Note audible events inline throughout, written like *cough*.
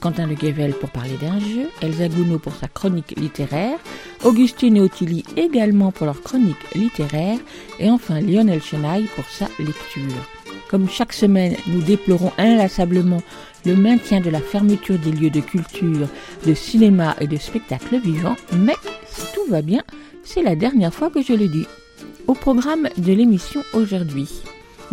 Quentin Le Guével pour parler d'un jeu, Elsa Gounod pour sa chronique littéraire, Augustine et Ottilie également pour leur chronique littéraire, et enfin Lionel Chenaille pour sa lecture. Comme chaque semaine, nous déplorons inlassablement le maintien de la fermeture des lieux de culture, de cinéma et de spectacle vivant, mais si tout va bien, c'est la dernière fois que je le dis. Au programme de l'émission aujourd'hui.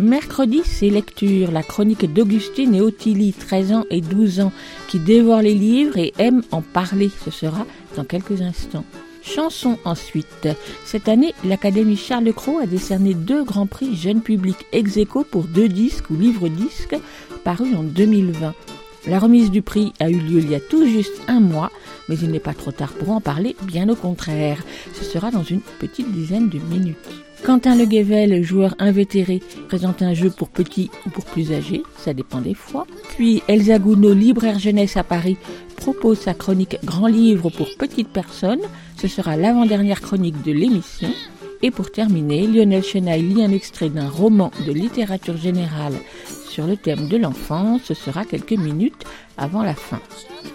Mercredi, c'est lecture, la chronique d'Augustine et Ottilie, 13 ans et 12 ans, qui dévorent les livres et aiment en parler. Ce sera dans quelques instants. Chanson ensuite. Cette année, l'Académie Charles Cros a décerné deux grands prix jeunes publics ex pour deux disques ou livres-disques parus en 2020. La remise du prix a eu lieu il y a tout juste un mois, mais il n'est pas trop tard pour en parler, bien au contraire. Ce sera dans une petite dizaine de minutes. Quentin Le Guével, joueur invétéré, présente un jeu pour petits ou pour plus âgés, ça dépend des fois. Puis Elsa Gounod, libraire jeunesse à Paris, propose sa chronique Grand livre pour petites personnes. Ce sera l'avant-dernière chronique de l'émission. Et pour terminer, Lionel Chenaille lit un extrait d'un roman de littérature générale sur le thème de l'enfance. Ce sera quelques minutes avant la fin.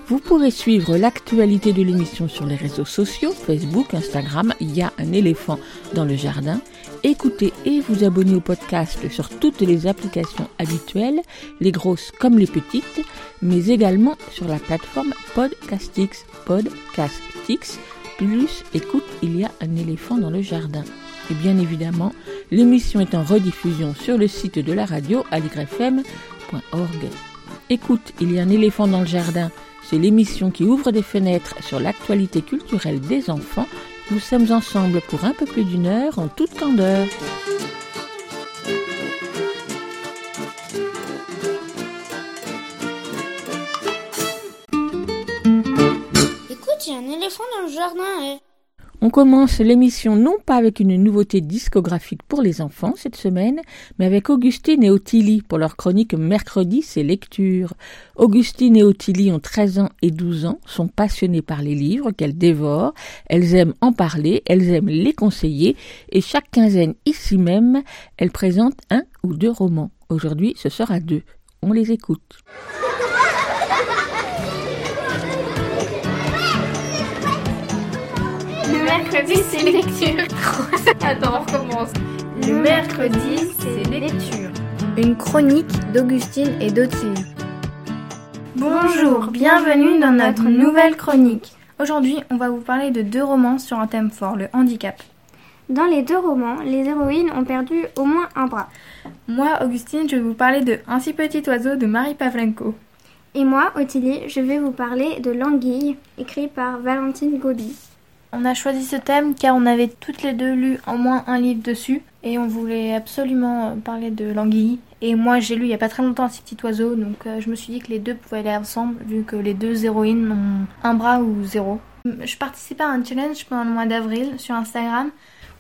Vous pourrez suivre l'actualité de l'émission sur les réseaux sociaux, Facebook, Instagram. Il y a un éléphant dans le jardin. Écoutez et vous abonnez au podcast sur toutes les applications habituelles, les grosses comme les petites, mais également sur la plateforme Podcastix. Podcastix, écoute, il y a un éléphant dans le jardin. Et bien évidemment, l'émission est en rediffusion sur le site de la radio aligrefm.org. Écoute, il y a un éléphant dans le jardin. C'est l'émission qui ouvre des fenêtres sur l'actualité culturelle des enfants. Nous sommes ensemble pour un peu plus d'une heure en toute candeur. Un éléphant dans le jardin. eh. On commence l'émission non pas avec une nouveauté discographique pour les enfants cette semaine, mais avec Augustine et Ottilie pour leur chronique Mercredi, c'est lecture. Augustine et Ottilie ont 13 ans et 12 ans, sont passionnées par les livres qu'elles dévorent, elles aiment en parler, elles aiment les conseiller, et chaque quinzaine ici même, elles présentent un ou deux romans. Aujourd'hui, ce sera deux. On les écoute. Le mercredi, c'est lecture. *laughs* Attends, on recommence. Le mercredi, c'est lecture. Une chronique d'Augustine et d'Ottilie. Bonjour, bienvenue dans notre nouvelle chronique. Aujourd'hui, on va vous parler de deux romans sur un thème fort, le handicap. Dans les deux romans, les héroïnes ont perdu au moins un bras. Moi, Augustine, je vais vous parler de Un si petit oiseau de Marie Pavlenko. Et moi, Ottilie, je vais vous parler de L'Anguille, écrit par Valentine Gobi. On a choisi ce thème car on avait toutes les deux lu au moins un livre dessus et on voulait absolument parler de l'anguille. Et moi j'ai lu il y a pas très longtemps Un si petit oiseau donc euh, je me suis dit que les deux pouvaient aller ensemble vu que les deux héroïnes ont un bras ou zéro. Je participais à un challenge pendant le mois d'avril sur Instagram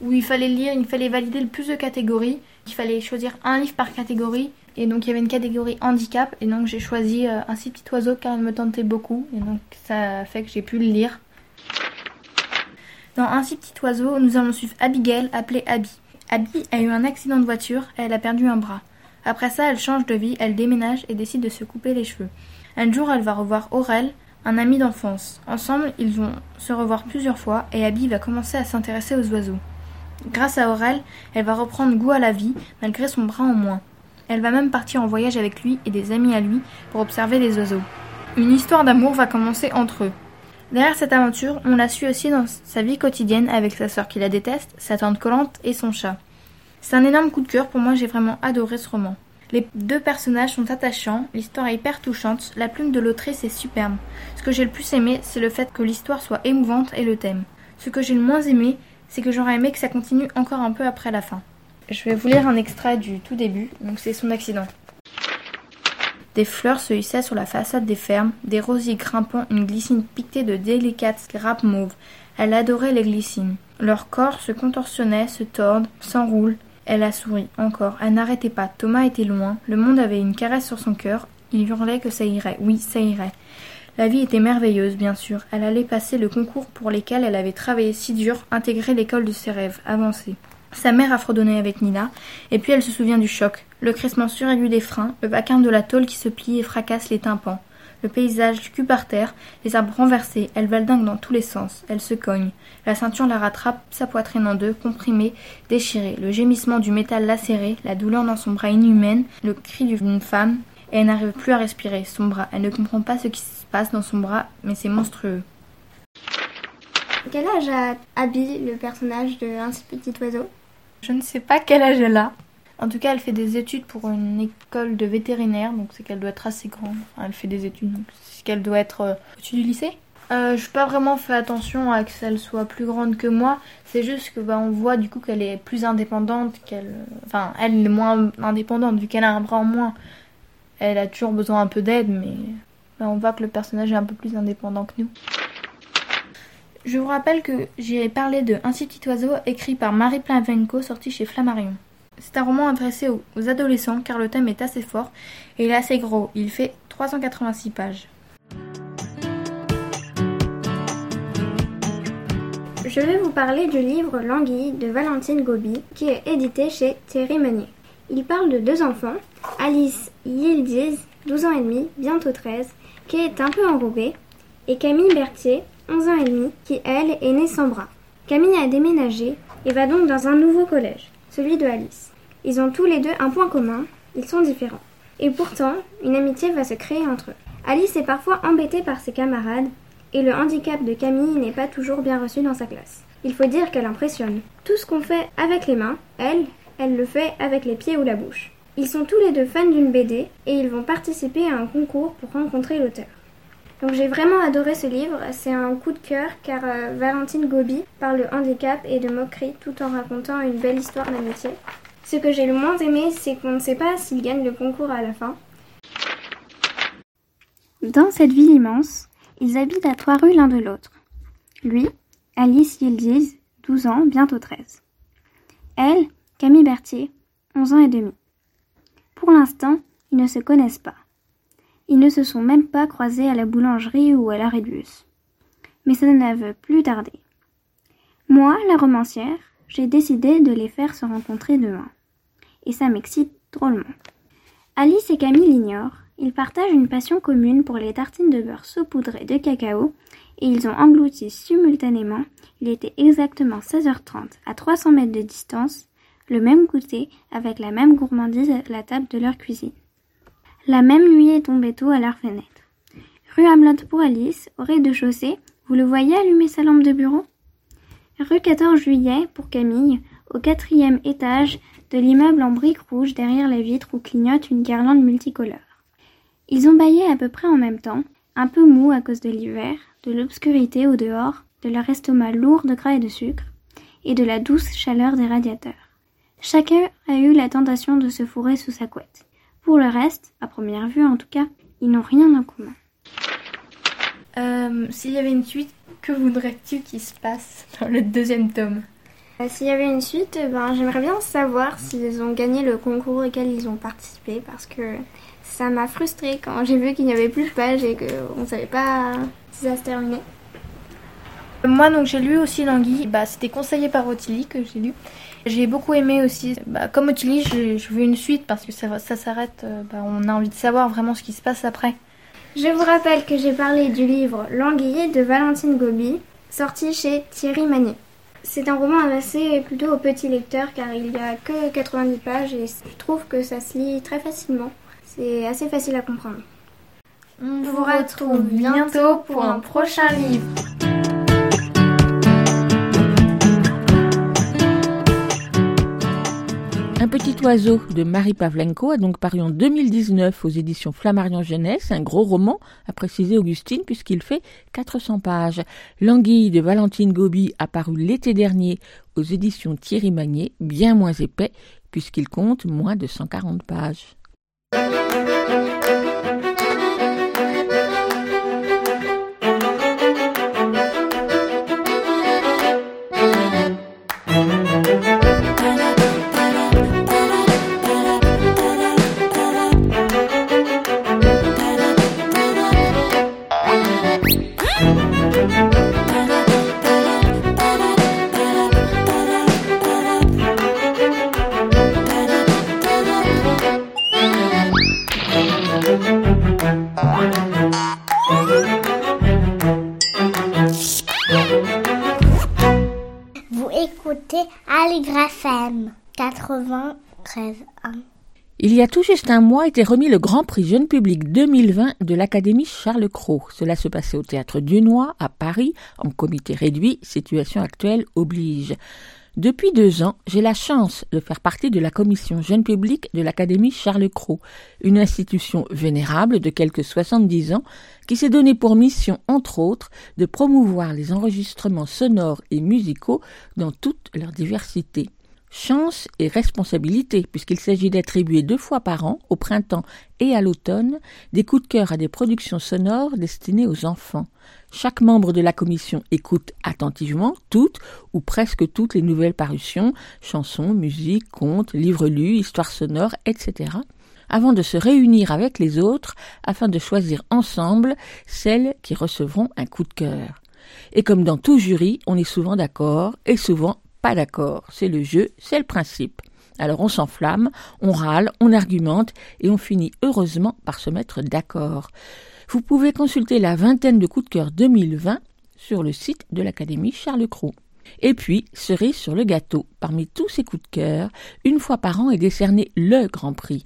où il fallait lire, il fallait valider le plus de catégories, il fallait choisir un livre par catégorie et donc il y avait une catégorie handicap et donc j'ai choisi euh, Un si petit oiseau car il me tentait beaucoup et donc ça fait que j'ai pu le lire. Dans Un si petit oiseau, nous allons suivre Abigail, appelée Abby. Abby a eu un accident de voiture et elle a perdu un bras. Après ça, elle change de vie, elle déménage et décide de se couper les cheveux. Un jour, elle va revoir Aurel, un ami d'enfance. Ensemble, ils vont se revoir plusieurs fois et Abby va commencer à s'intéresser aux oiseaux. Grâce à Aurel, elle va reprendre goût à la vie malgré son bras en moins. Elle va même partir en voyage avec lui et des amis à lui pour observer les oiseaux. Une histoire d'amour va commencer entre eux. Derrière cette aventure, on la suit aussi dans sa vie quotidienne avec sa sœur qui la déteste, sa tante collante et son chat. C'est un énorme coup de cœur pour moi, j'ai vraiment adoré ce roman. Les deux personnages sont attachants, l'histoire est hyper touchante, la plume de l'autrice est superbe. Ce que j'ai le plus aimé, c'est le fait que l'histoire soit émouvante et le thème. Ce que j'ai le moins aimé, c'est que j'aurais aimé que ça continue encore un peu après la fin. Je vais vous lire un extrait du tout début, donc c'est son accident. Des fleurs se hissaient sur la façade des fermes, des rosiers grimpant une glycine piquetée de délicates grappes mauves. Elle adorait les glycines. Leur corps se contorsionnait, se tordent, s'enroulent. Elle a souri, encore. Elle n'arrêtait pas. Thomas était loin. Le monde avait une caresse sur son cœur. Il hurlait que ça irait. Oui, ça irait. La vie était merveilleuse, bien sûr. Elle allait passer le concours pour lesquels elle avait travaillé si dur, intégrer l'école de ses rêves, avancer. Sa mère a fredonné avec Nina, et puis elle se souvient du choc, le crissement suraigu des freins, le vacarme de la tôle qui se plie et fracasse les tympans, le paysage du cul par terre, les arbres renversés, elle valdingue dans tous les sens, elle se cogne, la ceinture la rattrape, sa poitrine en deux, comprimée, déchirée, le gémissement du métal lacéré, la douleur dans son bras inhumaine, le cri d'une femme, et elle n'arrive plus à respirer, son bras, elle ne comprend pas ce qui se passe dans son bras, mais c'est monstrueux. Quel âge a Abby, le personnage de Un petit oiseau? Je ne sais pas quel âge elle a. En tout cas, elle fait des études pour une école de vétérinaire, donc c'est qu'elle doit être assez grande. Elle fait des études, donc c'est qu'elle doit être euh, au-dessus du lycée. Euh, je n'ai pas vraiment fait attention à que soit plus grande que moi. C'est juste que bah, on voit du coup qu'elle est plus indépendante, qu'elle, enfin, elle est moins indépendante vu qu'elle a un bras en moins. Elle a toujours besoin un peu d'aide, mais bah, on voit que le personnage est un peu plus indépendant que nous. Je vous rappelle que j'ai parlé de Un si petit oiseau écrit par Marie Plavenko sorti chez Flammarion. C'est un roman adressé aux, aux adolescents car le thème est assez fort et il est assez gros. Il fait 386 pages. Je vais vous parler du livre L'Anguille de Valentine Gobi qui est édité chez Thierry Meunier. Il parle de deux enfants, Alice Yildiz, 12 ans et demi, bientôt 13, qui est un peu enrobée, et Camille Berthier, 11 ans et demi, qui elle est née sans bras. Camille a déménagé et va donc dans un nouveau collège, celui de Alice. Ils ont tous les deux un point commun, ils sont différents. Et pourtant, une amitié va se créer entre eux. Alice est parfois embêtée par ses camarades, et le handicap de Camille n'est pas toujours bien reçu dans sa classe. Il faut dire qu'elle impressionne. Tout ce qu'on fait avec les mains, elle, elle le fait avec les pieds ou la bouche. Ils sont tous les deux fans d'une BD et ils vont participer à un concours pour rencontrer l'auteur. Donc j'ai vraiment adoré ce livre, c'est un coup de cœur car euh, Valentine Gobi parle de handicap et de moquerie tout en racontant une belle histoire d'amitié. Ce que j'ai le moins aimé, c'est qu'on ne sait pas s'il gagne le concours à la fin. Dans cette ville immense, ils habitent à trois rues l'un de l'autre. Lui, Alice Yildiz, 12 ans, bientôt 13. Elle, Camille Berthier, 11 ans et demi. Pour l'instant, ils ne se connaissent pas. Ils ne se sont même pas croisés à la boulangerie ou à l'arrêt de bus. Mais ça ne veut plus tarder. Moi, la romancière, j'ai décidé de les faire se rencontrer demain. Et ça m'excite drôlement. Alice et Camille l'ignorent, ils partagent une passion commune pour les tartines de beurre saupoudrées de cacao et ils ont englouti simultanément, il était exactement 16h30 à 300 mètres de distance, le même goûter avec la même gourmandise à la table de leur cuisine. La même nuit est tombée tôt à leur fenêtre. Rue Hamelot pour Alice, au rez-de-chaussée, vous le voyez allumer sa lampe de bureau? Rue 14 juillet pour Camille, au quatrième étage de l'immeuble en briques rouges derrière les vitres où clignote une guirlande multicolore. Ils ont baillé à peu près en même temps, un peu mou à cause de l'hiver, de l'obscurité au dehors, de leur estomac lourd de gras et de sucre, et de la douce chaleur des radiateurs. Chacun a eu la tentation de se fourrer sous sa couette. Pour le reste, à première vue en tout cas, ils n'ont rien en commun. Euh, S'il y avait une suite, que voudrais-tu qu'il se passe dans le deuxième tome? Euh, S'il y avait une suite, ben, j'aimerais bien savoir s'ils ont gagné le concours auquel ils ont participé parce que ça m'a frustrée quand j'ai vu qu'il n'y avait plus de pages et qu'on ne savait pas si ça se terminait. Moi, donc, j'ai lu aussi Languille. Bah, c'était conseillé par Ottilie que j'ai lu. J'ai beaucoup aimé aussi. Bah, comme Ottilie, je, je veux une suite parce que ça, ça s'arrête. euh, bah, on a envie de savoir vraiment ce qui se passe après. Je vous rappelle que j'ai parlé du livre L'Anguille de Valentine Gobi, sorti chez Thierry Magnier. C'est un roman adressé plutôt aux petits lecteurs car il n'y a que 90 pages et je trouve que ça se lit très facilement. C'est assez facile à comprendre. On vous retrouve bientôt pour un prochain livre. Petit oiseau de Marie Pavlenko a donc paru en 2019 aux éditions Flammarion Jeunesse, un gros roman, a précisé Augustine, puisqu'il fait 400 pages. L'anguille de Valentine Gobi a paru l'été dernier aux éditions Thierry Magnier, bien moins épais, puisqu'il compte moins de 140 pages. Il y a tout juste un mois était remis le Grand Prix Jeune Public 2020 de l'Académie Charles Cros. Cela se passait au Théâtre Dunois, à Paris, en comité réduit, situation actuelle oblige. Depuis deux ans, j'ai la chance de faire partie de la commission jeune public de l'Académie Charles Cros, une institution vénérable de quelques 70 ans qui s'est donnée pour mission, entre autres, de promouvoir les enregistrements sonores et musicaux dans toute leur diversité. Chance et responsabilité, puisqu'il s'agit d'attribuer deux fois par an, au printemps et à l'automne, des coups de cœur à des productions sonores destinées aux enfants. Chaque membre de la commission écoute attentivement toutes ou presque toutes les nouvelles parutions, chansons, musiques, contes, livres lus, histoires sonores, etc., avant de se réunir avec les autres afin de choisir ensemble celles qui recevront un coup de cœur. Et comme dans tout jury, on est souvent d'accord et souvent pas d'accord. C'est le jeu, c'est le principe. Alors on s'enflamme, on râle, on argumente et on finit heureusement par se mettre d'accord. Vous pouvez consulter la vingtaine de coups de cœur 2020 sur le site de l'Académie Charles Cros. Et puis, cerise sur le gâteau, parmi tous ces coups de cœur, une fois par an est décerné le Grand Prix.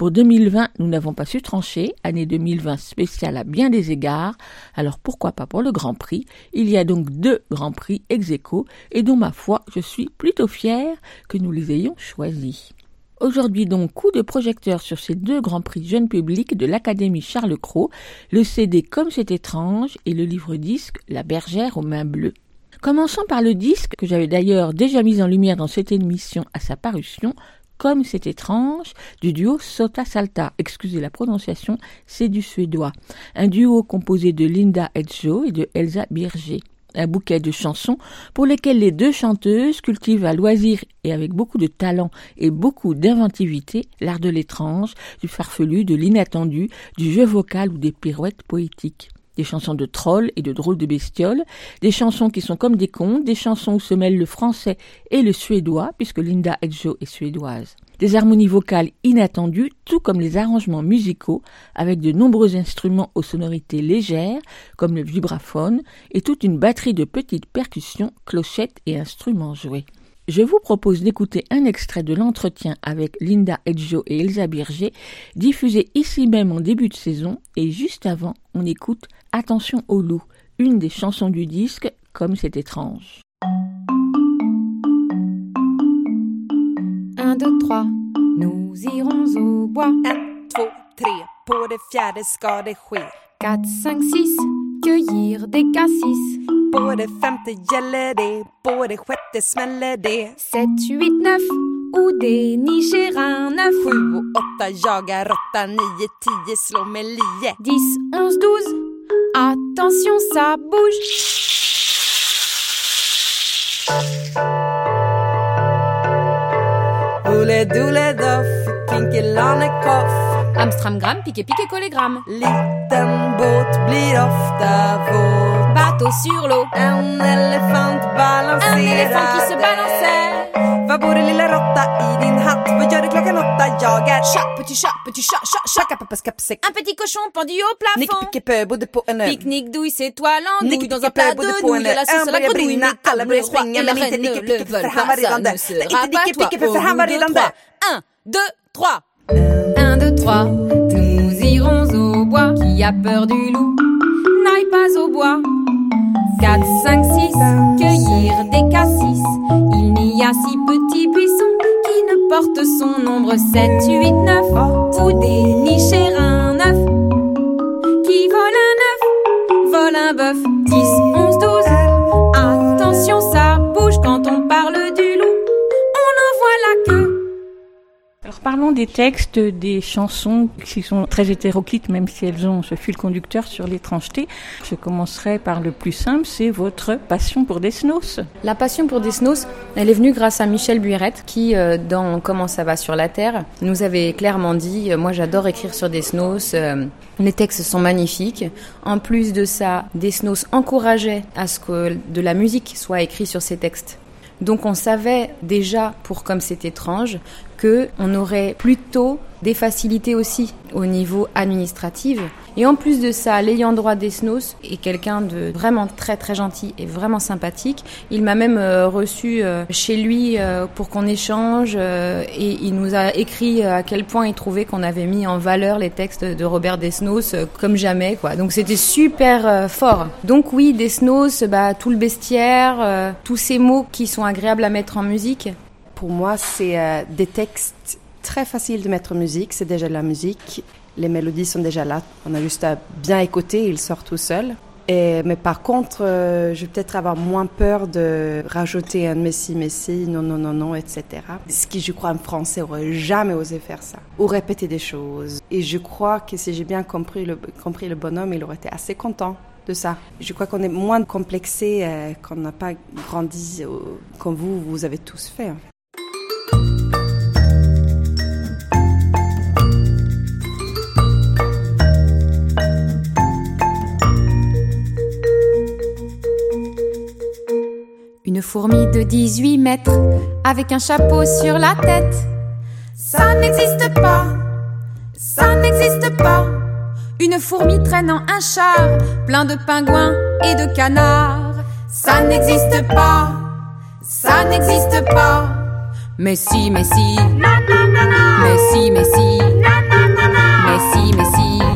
Pour 2020, nous n'avons pas su trancher, année 2020 spéciale à bien des égards, alors pourquoi pas pour le Grand Prix? Il y a donc deux Grands Prix ex aequo, et dont ma foi, je suis plutôt fière que nous les ayons choisis. Aujourd'hui donc, coup de projecteur sur ces deux grands prix jeunes publics de l'Académie Charles Cros, le CD Comme c'est étrange et le livre disque La bergère aux mains bleues. Commençons par le disque que j'avais d'ailleurs déjà mis en lumière dans cette émission à sa parution, comme c'est étrange, du duo Sota Salta. Excusez la prononciation, c'est du suédois. Un duo composé de Linda Edjo et de Elsa Birger un bouquet de chansons pour lesquelles les deux chanteuses cultivent à loisir et avec beaucoup de talent et beaucoup d'inventivité l'art de l'étrange, du farfelu, de l'inattendu, du jeu vocal ou des pirouettes poétiques des chansons de trolls et de drôles de bestioles, des chansons qui sont comme des contes, des chansons où se mêlent le français et le suédois, puisque Linda Edjo est suédoise. Des harmonies vocales inattendues, tout comme les arrangements musicaux, avec de nombreux instruments aux sonorités légères, comme le vibraphone, et toute une batterie de petites percussions, clochettes et instruments joués. Je vous propose d'écouter un extrait de l'entretien avec Linda Edjo et Elsa Birger, diffusé ici même en début de saison, et juste avant, on écoute Attention au loup, une des chansons du disque, comme c'est étrange. 1, 2, 3, nous irons au bois. 1, 2, 3, på det fjärde ska det ske. 4, 5, 6, cueillir des cassis. På det femte gäller det, på det sjätte smäller det. 7, 8, 9, ou dénicher un œuf. 7 och 8 jagar råtta, 9, 10 slå med lie. 10, 11, 12, attention ça bouge. Olle dole doff, kinkelannekoff. Amstramgram, piqué piqué collégramme. Liten båt blir ofta våt. Bateau sur l'eau. En elefant Un balanserar éléphant qui se balançait. Var bor det lilla råtta i din hatt? Vad gör du klockan åtta? Jag är Chat, petit chat, petit chat, chat, chat. Chakapappas kappsäck. Un petit cochon pendu au Nick plafond. Pickepö bodde på en ö. Pique-nique douille, c'est toi l'andouille Nick dans un plat de nouilles, de la sauce à la grenouille. Mais alla roi springa, men inte Nick le veulent för han var redan död. ne Nej, inte pas Nick toi. Pickepö, för han var bout de redan trois. död. 1, 2, 3. 1, 2, 3. Nous irons au bois. Qui a peur du loup Pas au bois. 4, 5, 6. Cueillir des cassis. Il n'y a si petits buissons qui ne porte son nombre 7, 8, 9 Ou dénicher un œuf Qui vole un œuf, vole un bœuf parlons des textes des chansons qui sont très hétéroclites, même si elles ont ce fil conducteur sur l'étrangeté. Je commencerai par le plus simple, c'est votre passion pour Desnos. La passion pour Desnos, elle est venue grâce à Michel Buirette qui, euh, dans Comment ça va sur la Terre, nous avait clairement dit, euh, moi j'adore écrire sur Desnos, euh, les textes sont magnifiques. En plus de ça, Desnos encourageait à ce que de la musique soit écrite sur ces textes. Donc on savait déjà, pour comme c'est étrange, que on aurait plutôt des facilités aussi au niveau administratif. Et en plus de ça, l'ayant droit d'Esnos est quelqu'un de vraiment très très gentil et vraiment sympathique. Il m'a même euh, reçu euh, chez lui euh, pour qu'on échange et il nous a écrit à quel point il trouvait qu'on avait mis en valeur les textes de Robert Desnos comme jamais quoi. Donc c'était super fort. Donc oui, Desnos, bah, tout le bestiaire, tous ces mots qui sont agréables à mettre en musique. Pour moi, c'est euh, des textes très faciles de mettre en musique. C'est déjà la musique. Les mélodies sont déjà là. On a juste à bien écouter. Ils sortent tout seuls. Mais par contre, euh, je vais peut-être avoir moins peur de rajouter un messi, messi, non, non, non, non, etc. Ce qui, je crois, un Français aurait jamais osé faire ça. Ou répéter des choses. Et je crois que si j'ai bien compris le, bonhomme, il aurait été assez content de ça. Je crois qu'on est moins complexé euh, qu'on n'a pas grandi comme vous, vous avez tous fait. en fait. Une fourmi de 18 mètres avec un chapeau sur la tête. Ça n'existe pas, ça n'existe pas. Une fourmi traînant un char plein de pingouins et de canards. Ça n'existe pas, ça n'existe pas. Mais si, mais si, mais si, mais si, mais si, mais si,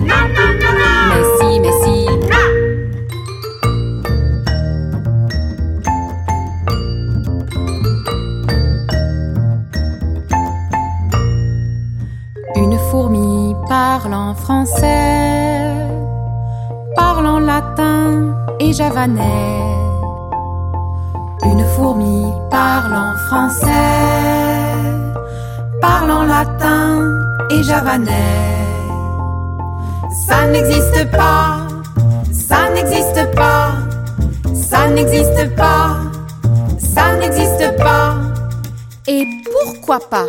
parle en français, parle en latin et javanais. Une fourmi parle en français, parle en latin et javanais. Ça n'existe pas, ça n'existe pas, ça n'existe pas, ça n'existe pas. Et pourquoi pas?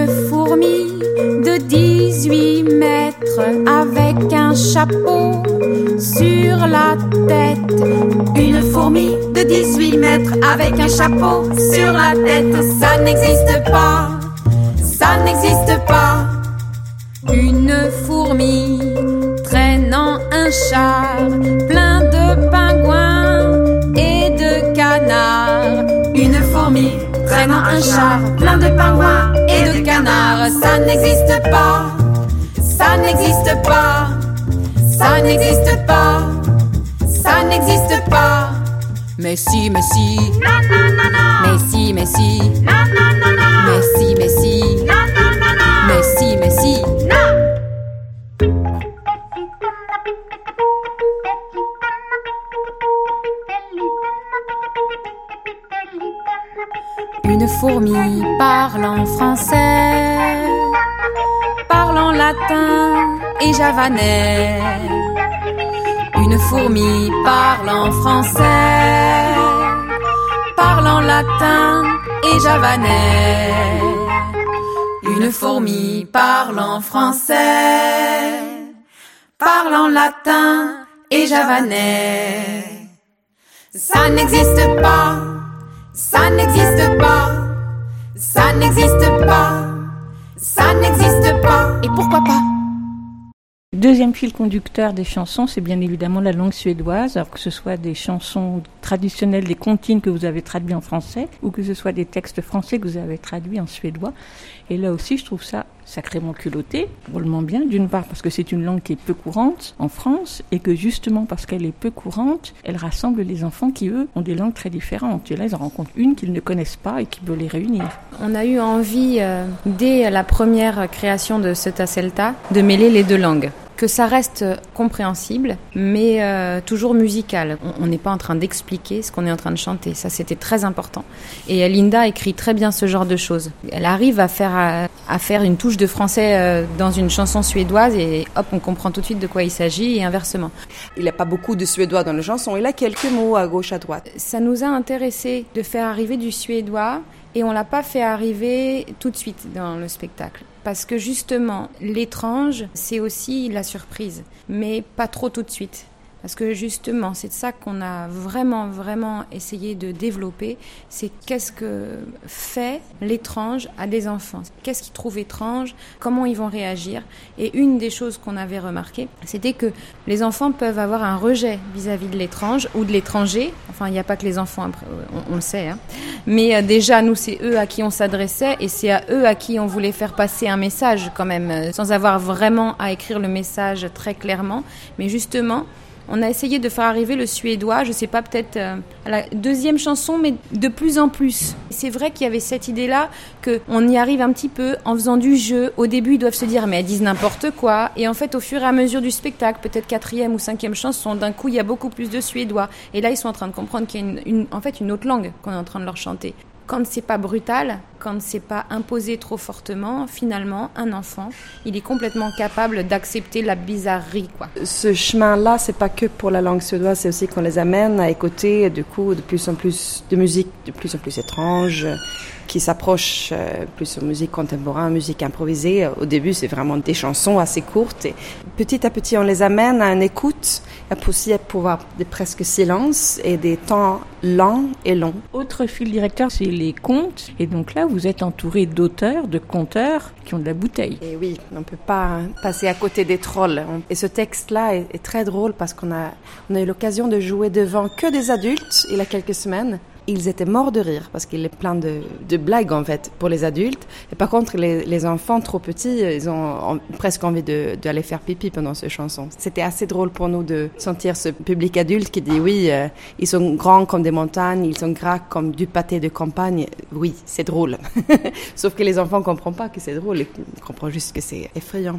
Une fourmi de 18 mètres avec un chapeau sur la tête. Une fourmi de 18 mètres avec un chapeau sur la tête. Ça n'existe pas, ça n'existe pas. Une fourmi traînant un char plein de pingouins et de canards. Une fourmi traînant un char plein de pingouins et de canards. Ça n'existe pas, ça n'existe pas, ça n'existe pas, ça n'existe pas. Mais si, mais si, mais si, mais si, mais si, mais si, mais si, mais si. Une fourmi parle en français, parle en latin et javanais. Une fourmi parle en français, parle en latin et javanais. Une fourmi parle en français, parle en latin et javanais. Ça n'existe pas, ça n'existe pas, ça n'existe pas, ça n'existe pas. Et pourquoi pas? Deuxième fil conducteur des chansons, c'est bien évidemment la langue suédoise, alors que ce soit des chansons traditionnels, des comptines que vous avez traduits en français, ou que ce soit des textes français que vous avez traduits en suédois. Et là aussi, je trouve ça sacrément culotté, drôlement bien, d'une part parce que c'est une langue qui est peu courante en France, et que justement parce qu'elle est peu courante, elle rassemble les enfants qui, eux, ont des langues très différentes. Et là, ils en rencontrent une qu'ils ne connaissent pas et qui veut les réunir. On a eu envie, euh, dès la première création de ce Tasselta, de mêler les deux langues que ça reste compréhensible, mais euh, toujours musical. On n'est pas en train d'expliquer ce qu'on est en train de chanter. Ça, c'était très important. Et Linda écrit très bien ce genre de choses. Elle arrive à faire, à, à faire une touche de français euh, dans une chanson suédoise et hop, on comprend tout de suite de quoi il s'agit et inversement. Il n'y a pas beaucoup de suédois dans la chanson. Il a quelques mots à gauche, à droite. Ça nous a intéressé de faire arriver du suédois et on l'a pas fait arriver tout de suite dans le spectacle. Parce que justement, l'étrange, c'est aussi la surprise, mais pas trop tout de suite. Parce que justement, c'est ça qu'on a vraiment, vraiment essayé de développer. C'est qu'est-ce que fait l'étrange à des enfants Qu'est-ce qu'ils trouvent étrange Comment ils vont réagir Et une des choses qu'on avait remarqué, c'était que les enfants peuvent avoir un rejet vis-à-vis de l'étrange ou de l'étranger. Enfin, il n'y a pas que les enfants, on, on le sait. Hein. Mais euh, déjà, nous, c'est eux à qui on s'adressait et c'est à eux à qui on voulait faire passer un message quand même, euh, sans avoir vraiment à écrire le message très clairement. Mais justement, on a essayé de faire arriver le suédois, je sais pas, peut-être euh, à la deuxième chanson, mais de plus en plus. C'est vrai qu'il y avait cette idée-là qu'on y arrive un petit peu en faisant du jeu. Au début, ils doivent se dire, mais elles disent n'importe quoi. Et en fait, au fur et à mesure du spectacle, peut-être quatrième ou cinquième chanson, d'un coup, il y a beaucoup plus de suédois. Et là, ils sont en train de comprendre qu'il y a une, en fait une autre langue qu'on est en train de leur chanter. Quand c'est pas brutal, quand c'est pas imposé trop fortement, finalement, un enfant, il est complètement capable d'accepter la bizarrerie, quoi. Ce chemin-là, c'est pas que pour la langue suédoise, c'est aussi qu'on les amène à écouter, du coup, de plus en plus de musique de plus en plus étrange, qui s'approche euh, plus aux musique contemporaine, musique improvisée. Au début, c'est vraiment des chansons assez courtes. Et petit à petit, on les amène à une écoute, à aussi pouvoir des presque silence et des temps lents et longs. Autre fil directeur, c'est les contes. Et donc là, vous êtes entouré d'auteurs, de conteurs qui ont de la bouteille. Et oui, on ne peut pas passer à côté des trolls. Et ce texte-là est, est, très drôle parce qu'on a, on a eu l'occasion de jouer devant que des adultes il y a quelques semaines ils étaient morts de rire parce qu'il est plein de, blagues en fait pour les adultes. Et par contre, les, enfants trop petits, ils ont presque envie d'aller faire pipi pendant ces chansons. C'était assez drôle pour nous de sentir ce public adulte qui dit oui, euh, ils sont grands comme des montagnes, ils sont gras comme du pâté de campagne. Oui, c'est drôle. *laughs* Sauf que les enfants ne comprennent pas que c'est drôle, ils comprennent juste que c'est effrayant.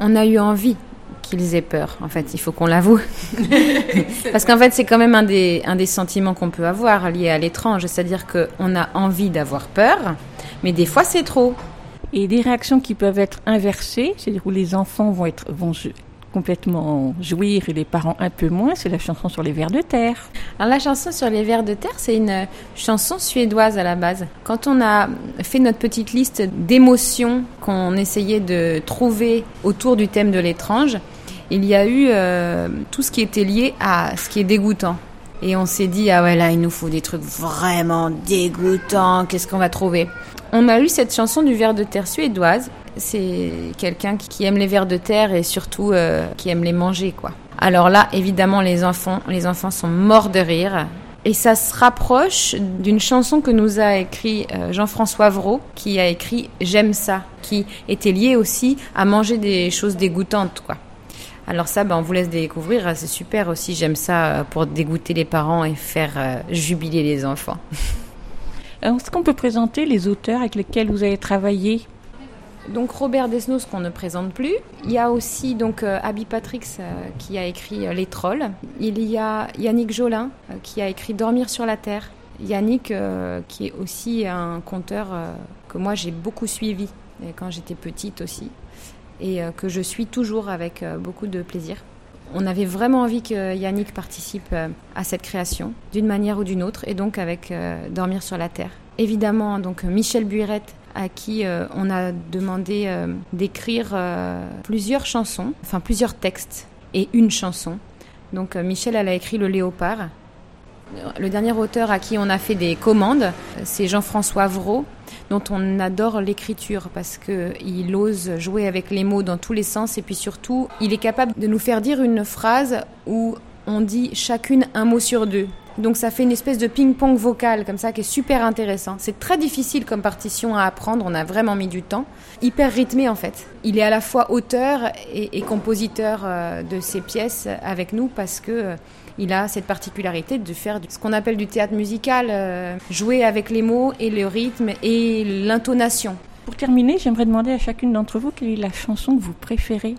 On a eu envie qu'ils aient peur. En fait, il faut qu'on l'avoue. *laughs* Parce qu'en fait, c'est quand même un des, un des sentiments qu'on peut avoir liés à l'étrange. C'est-à-dire qu'on a envie d'avoir peur, mais des fois, c'est trop. Et des réactions qui peuvent être inversées, c'est-à-dire où les enfants vont être vont complètement jouir et les parents un peu moins, c'est la chanson sur les vers de terre. Alors la chanson sur les vers de terre, c'est une chanson suédoise à la base. Quand on a fait notre petite liste d'émotions qu'on essayait de trouver autour du thème de l'étrange, il y a eu euh, tout ce qui était lié à ce qui est dégoûtant. Et on s'est dit, ah ouais, là, il nous faut des trucs vraiment dégoûtants, qu'est-ce qu'on va trouver? On a eu cette chanson du ver de terre suédoise. C'est quelqu'un qui aime les vers de terre et surtout euh, qui aime les manger, quoi. Alors là, évidemment, les enfants, les enfants sont morts de rire. Et ça se rapproche d'une chanson que nous a écrit euh, Jean-François Vraud, qui a écrit J'aime ça, qui était lié aussi à manger des choses dégoûtantes, quoi. Alors ça, ben, on vous laisse découvrir. C'est super aussi. J'aime ça pour dégoûter les parents et faire euh, jubiler les enfants. *laughs* Est-ce qu'on peut présenter les auteurs avec lesquels vous avez travaillé? Donc Robert Desnos qu'on ne présente plus. Il y a aussi donc euh, Abby Patrix euh, qui a écrit euh, Les Trolls. Il y a Yannick Jolin qui a écrit Dormir sur la terre. Yannick qui est aussi un conteur que moi j'ai beaucoup suivi quand j'étais petite aussi et que je suis toujours avec beaucoup de plaisir. On avait vraiment envie que Yannick participe à cette création d'une manière ou d'une autre et donc avec Dormir sur la terre. Évidemment donc Michel Buirette à qui euh, on a demandé euh, d'écrire euh, plusieurs chansons, enfin plusieurs textes et une chanson. Donc Michel, elle a écrit Le Léopard. Le dernier auteur à qui on a fait des commandes, c'est Jean-François Vraud, dont on adore l'écriture parce qu'il ose jouer avec les mots dans tous les sens et puis surtout, il est capable de nous faire dire une phrase où on dit chacune un mot sur deux. Donc ça fait une espèce de ping-pong vocal comme ça qui est super intéressant. C'est très difficile comme partition à apprendre, on a vraiment mis du temps. Hyper rythmé en fait. Il est à la fois auteur et, et compositeur euh, de ses pièces avec nous parce que euh, il a cette particularité de faire ce qu'on appelle du théâtre musical, euh, jouer avec les mots et le rythme et l'intonation. Pour terminer, j'aimerais demander à chacune d'entre vous quelle est la chanson que vous préférez.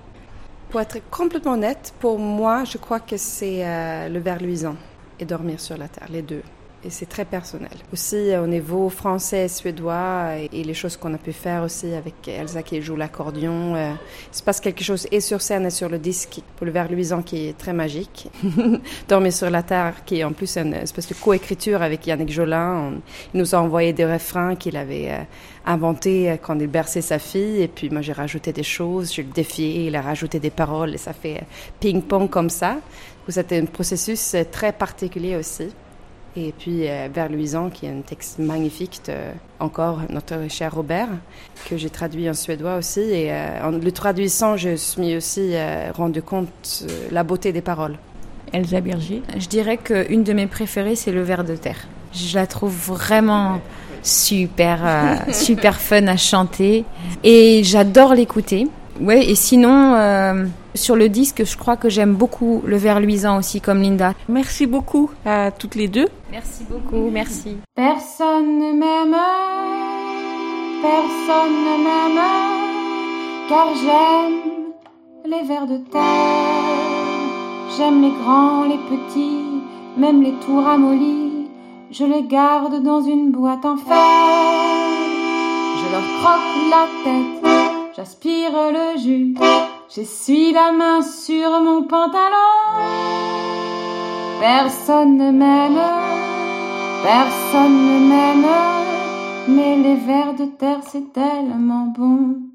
Pour être complètement honnête, pour moi, je crois que c'est euh, Le Ver luisant et Dormir sur la terre, les deux. Et c'est très personnel. Aussi euh, au niveau français, suédois et, les choses qu'on a pu faire aussi avec Elsa qui joue l'accordion. Euh, il se passe quelque chose et sur scène et sur le disque pour Le Ver luisant qui est très magique. *laughs* Dormir sur la terre qui est en plus une espèce de coécriture avec Yannick Jolin. Il nous a envoyé des refrains qu'il avait euh, inventés euh, quand il berçait sa fille. Et puis moi j'ai rajouté des choses, j'ai défié, il a rajouté des paroles et ça fait euh, ping-pong comme ça. C'était un processus euh, très particulier aussi. Et puis euh, Vers Luisant, qui est un texte magnifique de, encore notre cher Robert, que j'ai traduit en suédois aussi. Et euh, en le traduisant, je me suis aussi euh, rendu compte euh, la beauté des paroles. Elsa Berger. Je dirais qu'une de mes préférées, c'est Le Ver de terre. Je la trouve vraiment super, euh, super fun à chanter et j'adore l'écouter. Ouais, et sinon, euh, sur le disque, je crois que j'aime beaucoup Le Ver luisant aussi, comme Linda. Merci beaucoup à toutes les deux. Merci beaucoup, merci. Personne ne m'aime, personne ne m'aime, car j'aime les vers de terre. J'aime les grands, les petits, même les tout ramollis. Je les garde dans une boîte en fer. Je leur croque la tête, j'aspire le jus, j'essuie la main sur mon pantalon. Personne ne m'aime, personne ne m'aime, mais les vers de terre c'est tellement bon.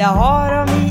Jag har dem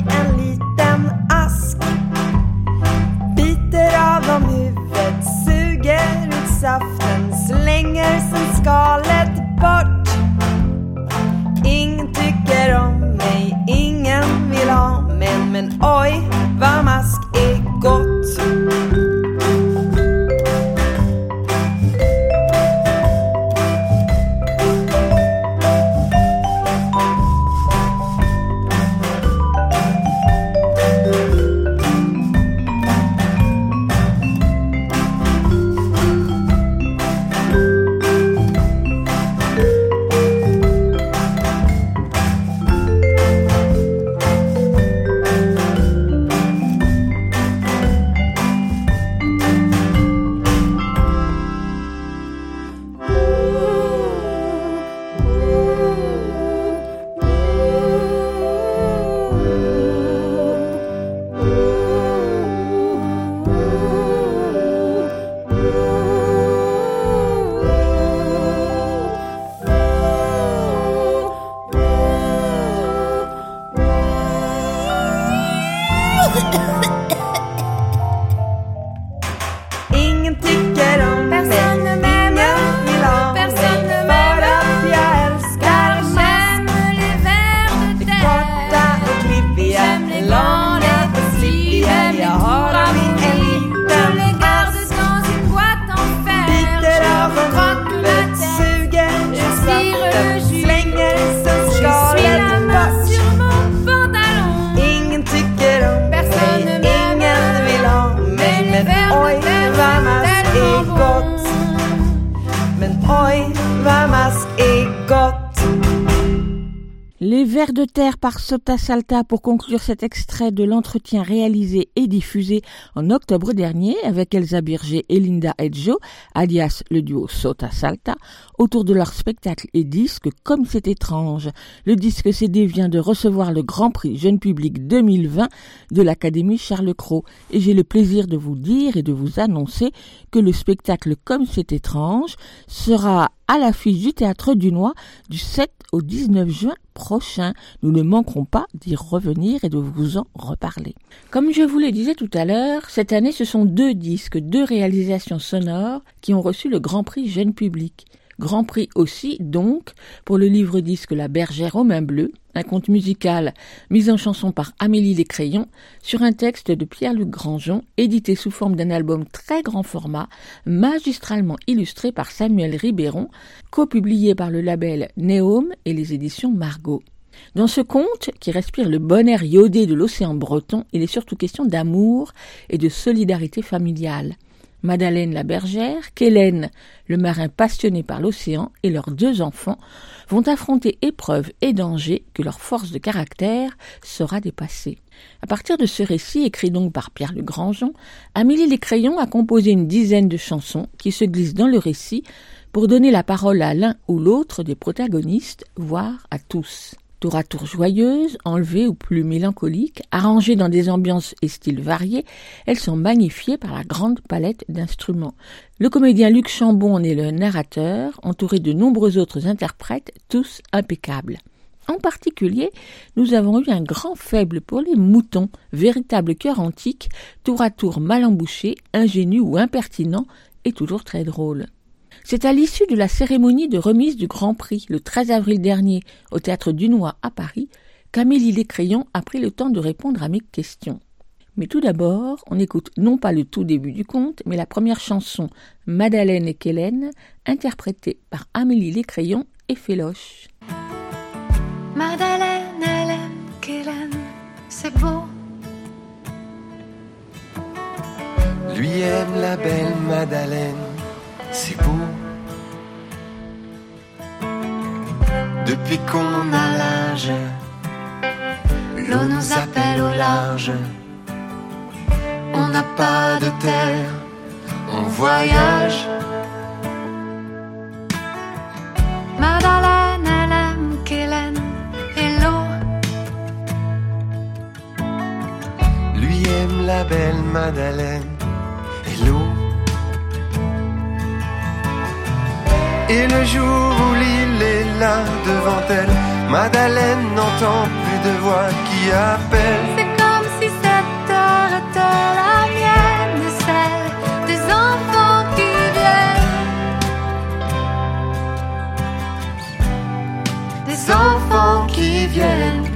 Sota Salta pour conclure cet extrait de l'entretien réalisé et diffusé en octobre dernier avec Elsa Birger et Linda Edjo, alias le duo Sota Salta, autour de leur spectacle et disque Comme c'est étrange. Le disque CD vient de recevoir le Grand Prix Jeune Public 2020 de l'Académie Charles Cros et j'ai le plaisir de vous dire et de vous annoncer que le spectacle Comme c'est étrange sera à l'affiche du Théâtre du Noix du 7 au 19 juin prochain. Nous ne manquerons pas d'y revenir et de vous en reparler. Comme je vous le disais tout à l'heure, cette année ce sont deux disques, deux réalisations sonores qui ont reçu le Grand Prix Jeune Public. Grand Prix aussi, donc, pour le livre-disque La Bergère aux mains bleues, un conte musical mis en chanson par Amélie Descrayons sur un texte de Pierre-Luc Grandjean, édité sous forme d'un album très grand format, magistralement illustré par Samuel Ribéron, copublié par le label Néome et les éditions Margot. Dans ce conte, qui respire le bon air iodé de l'océan breton, il est surtout question d'amour et de solidarité familiale. Madeleine la bergère, qu'Hélène, le marin passionné par l'océan, et leurs deux enfants vont affronter épreuves et dangers que leur force de caractère saura dépasser. À partir de ce récit, écrit donc par Pierre Le Grandjean, Amélie Les Crayons a composé une dizaine de chansons qui se glissent dans le récit pour donner la parole à l'un ou l'autre des protagonistes, voire à tous tour à tour joyeuses, enlevées ou plus mélancoliques, arrangées dans des ambiances et styles variés, elles sont magnifiées par la grande palette d'instruments. Le comédien Luc Chambon en est le narrateur, entouré de nombreux autres interprètes, tous impeccables. En particulier, nous avons eu un grand faible pour les moutons, véritables cœurs antiques, tour à tour mal embouchés, ingénus ou impertinents, et toujours très drôles. C'est à l'issue de la cérémonie de remise du Grand Prix le 13 avril dernier au théâtre Dunois à Paris qu'Amélie Lécrayon a pris le temps de répondre à mes questions. Mais tout d'abord, on écoute non pas le tout début du conte, mais la première chanson, Madeleine et Kélène, interprétée par Amélie Lécrayon et Féloche. Madeleine, Hélène, Kélène, c'est beau. Lui aime la belle Madeleine, c'est beau. Depuis qu'on a l'âge, l'eau nous appelle au large. On n'a pas de terre, on voyage. Madeleine, Hélène, Kélène, et l'eau. Lui aime la belle Madeleine Et le jour où l'île est là devant elle, Madeleine n'entend plus de voix qui appelle. C'est comme si cette heure était la mienne, celle des enfants qui viennent. Des enfants qui viennent.